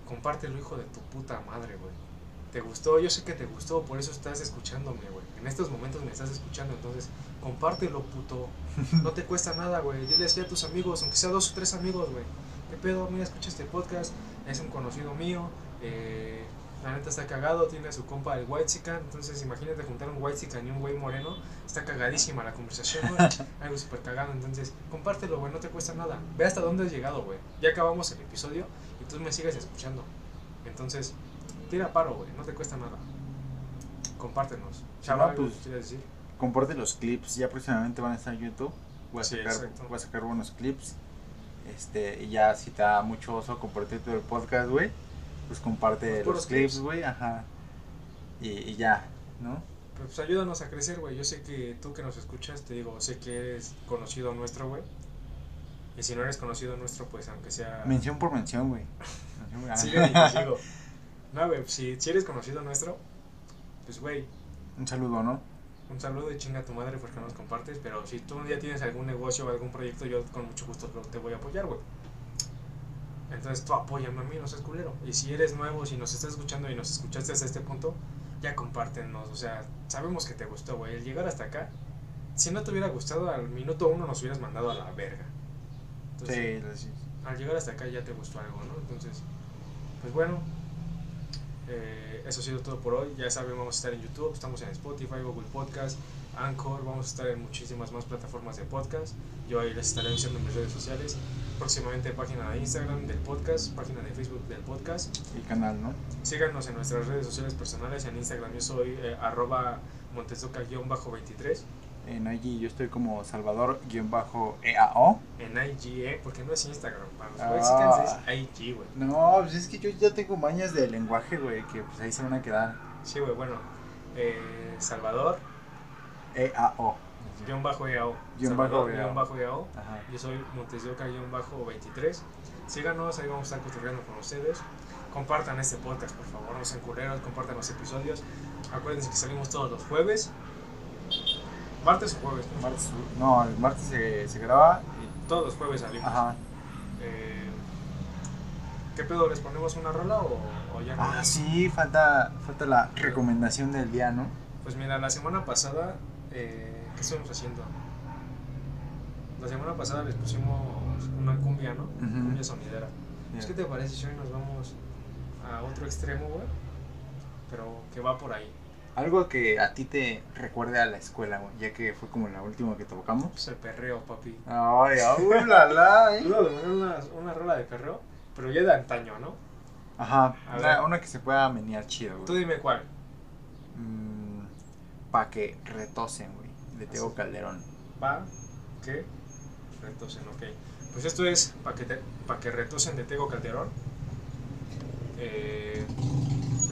Compártelo, hijo de tu puta madre, güey. ¿Te gustó? Yo sé que te gustó, por eso estás escuchándome, güey. En estos momentos me estás escuchando, entonces compártelo, puto. No te cuesta nada, güey. Dile así a tus amigos, aunque sea dos o tres amigos, güey. ¿Qué pedo? Mira, escucha este podcast. Es un conocido mío. eh, la neta está cagado, tiene a su compa el White Entonces, imagínate juntar un White y un güey moreno. Está cagadísima la conversación, güey. [LAUGHS] Algo súper cagado. Entonces, compártelo, güey. No te cuesta nada. Ve hasta dónde has llegado, güey. Ya acabamos el episodio y tú me sigues escuchando. Entonces, tira paro, güey. No te cuesta nada. Compártenos. Chava, no, ¿algo pues, decir? Comparte los clips, ya próximamente van a estar en YouTube. Voy a Sí, sacar, voy a sacar buenos clips. Este, y ya si te da mucho oso compartir todo el podcast, güey, pues comparte Los clips, güey, ajá. Y, y ya, ¿no? Pero pues ayúdanos a crecer, güey. Yo sé que tú que nos escuchas, te digo, sé que eres conocido nuestro, güey. Y si no eres conocido nuestro, pues aunque sea... Mención por mención, güey. [LAUGHS] Mención, ah. Sigue y te sigo. No, güey, si, si eres conocido nuestro, pues, güey, Un saludo, ¿no? Un saludo y chinga a tu madre porque nos compartes. Pero si tú un día tienes algún negocio o algún proyecto, yo con mucho gusto te voy a apoyar, güey. Entonces tú apóyame a mí, no seas culero. Y si eres nuevo, si nos estás escuchando y nos escuchaste hasta este punto, ya compártenos. O sea, sabemos que te gustó, güey. El llegar hasta acá, si no te hubiera gustado, al minuto uno nos hubieras mandado a la verga. Entonces, Sí, sí. al llegar hasta acá ya te gustó algo, ¿no? Entonces, pues bueno, eh, eso ha sido todo por hoy. Ya saben, vamos a estar en YouTube, estamos en Spotify, Google Podcast, Anchor, vamos a estar en muchísimas más plataformas de podcast. Yo ahí les estaré avisando en mis redes sociales. Próximamente página de Instagram del podcast, página de Facebook del podcast. El canal, ¿no? Síganos en nuestras redes sociales personales. En Instagram yo soy eh, arroba montesoca-23. En allí yo estoy como Salvador-EAO. En IGE, porque no es Instagram. Para los Ah. es IG, güey. No, pues es que yo ya tengo mañas de lenguaje, güey, que pues ahí se van a quedar. Sí, güey, bueno. eh, Salvador, E-A-O. guion bajo EAO. Guión bajo EAO. guion bajo EAO. Ajá. Yo soy Montesioca guion bajo 23. Síganos, ahí vamos a estar cotorreando con ustedes. Compartan este podcast, por favor, no sean culeros, compartan los episodios. Acuérdense que salimos todos los jueves. Martes o jueves, ¿no? Martes- no, el martes se, se graba. Todos los jueves y- salimos. Ajá. Eh, ¿Qué pedo? ¿Les ponemos una rola o, o ya no? Ah, sí, falta, falta la recomendación del día, ¿no? Pues mira, la semana pasada, eh, ¿qué estuvimos haciendo? La semana pasada les pusimos una cumbia, ¿no? Ujú. Cumbia sonidera. Pues, ¿Qué te parece si hoy nos vamos a otro extremo, güey? Pero que va por ahí. Algo que a ti te recuerde a la escuela, güey, ya que fue como la última que tocamos. Pues el perreo, papi. Ay, ay, la, la, eh. De una, una rola de perreo, pero ya de antaño, ¿no? Ajá, una, que se pueda menear chido, Tú güey. dime cuál. para que retosen, güey. De Tego Así. Calderón. Va, que retosen, ok. Pues esto es para que, te- pa' que retosen de Tego Calderón. Eh,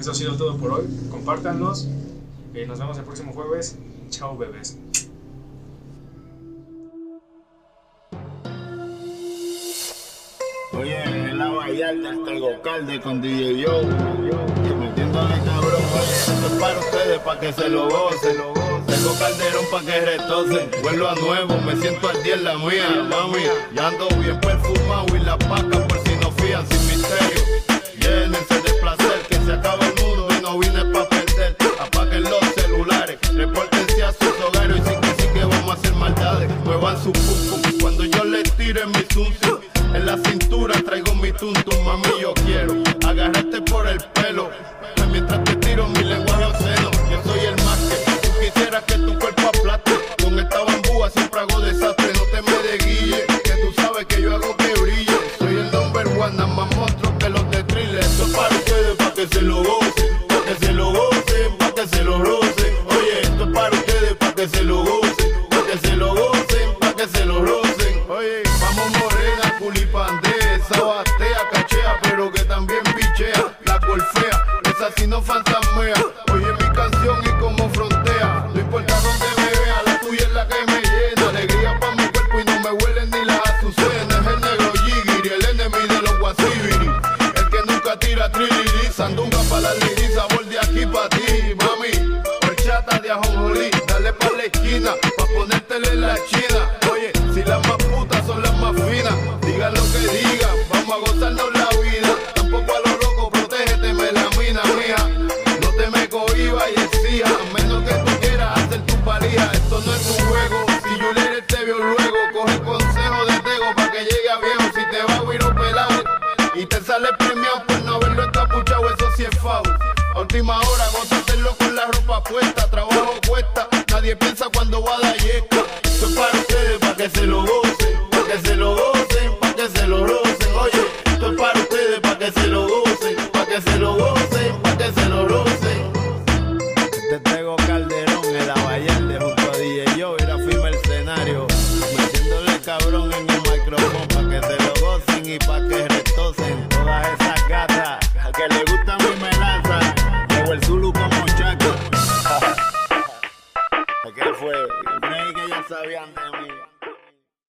eso ha sido todo por hoy. Compártanlos. Eh, nos vemos el próximo jueves. Chao, bebés. Oye, en la Vallarta está el Gocalde con DJ Joe. Y metiéndole cabrón, oye, esto es para ustedes, para que se lo gocen. Tengo calderón para que retocen. Vuelvo a nuevo, me siento al día en la mía, mami. Ya ando bien perfumado y la paca por si no fían sin misterio. Llénense de placer, se acaba el mundo y no vine pa' perder. Apaguen los celulares, repórtense a sus hogares y sí que sí que vamos a hacer maldades. Muevan su pum cuando yo les tire mi zum. En la cintura traigo mi tuntum, mami, yo quiero agarrarte por el pelo. Mientras te tiro mi lenguaje obsceno, yo soy el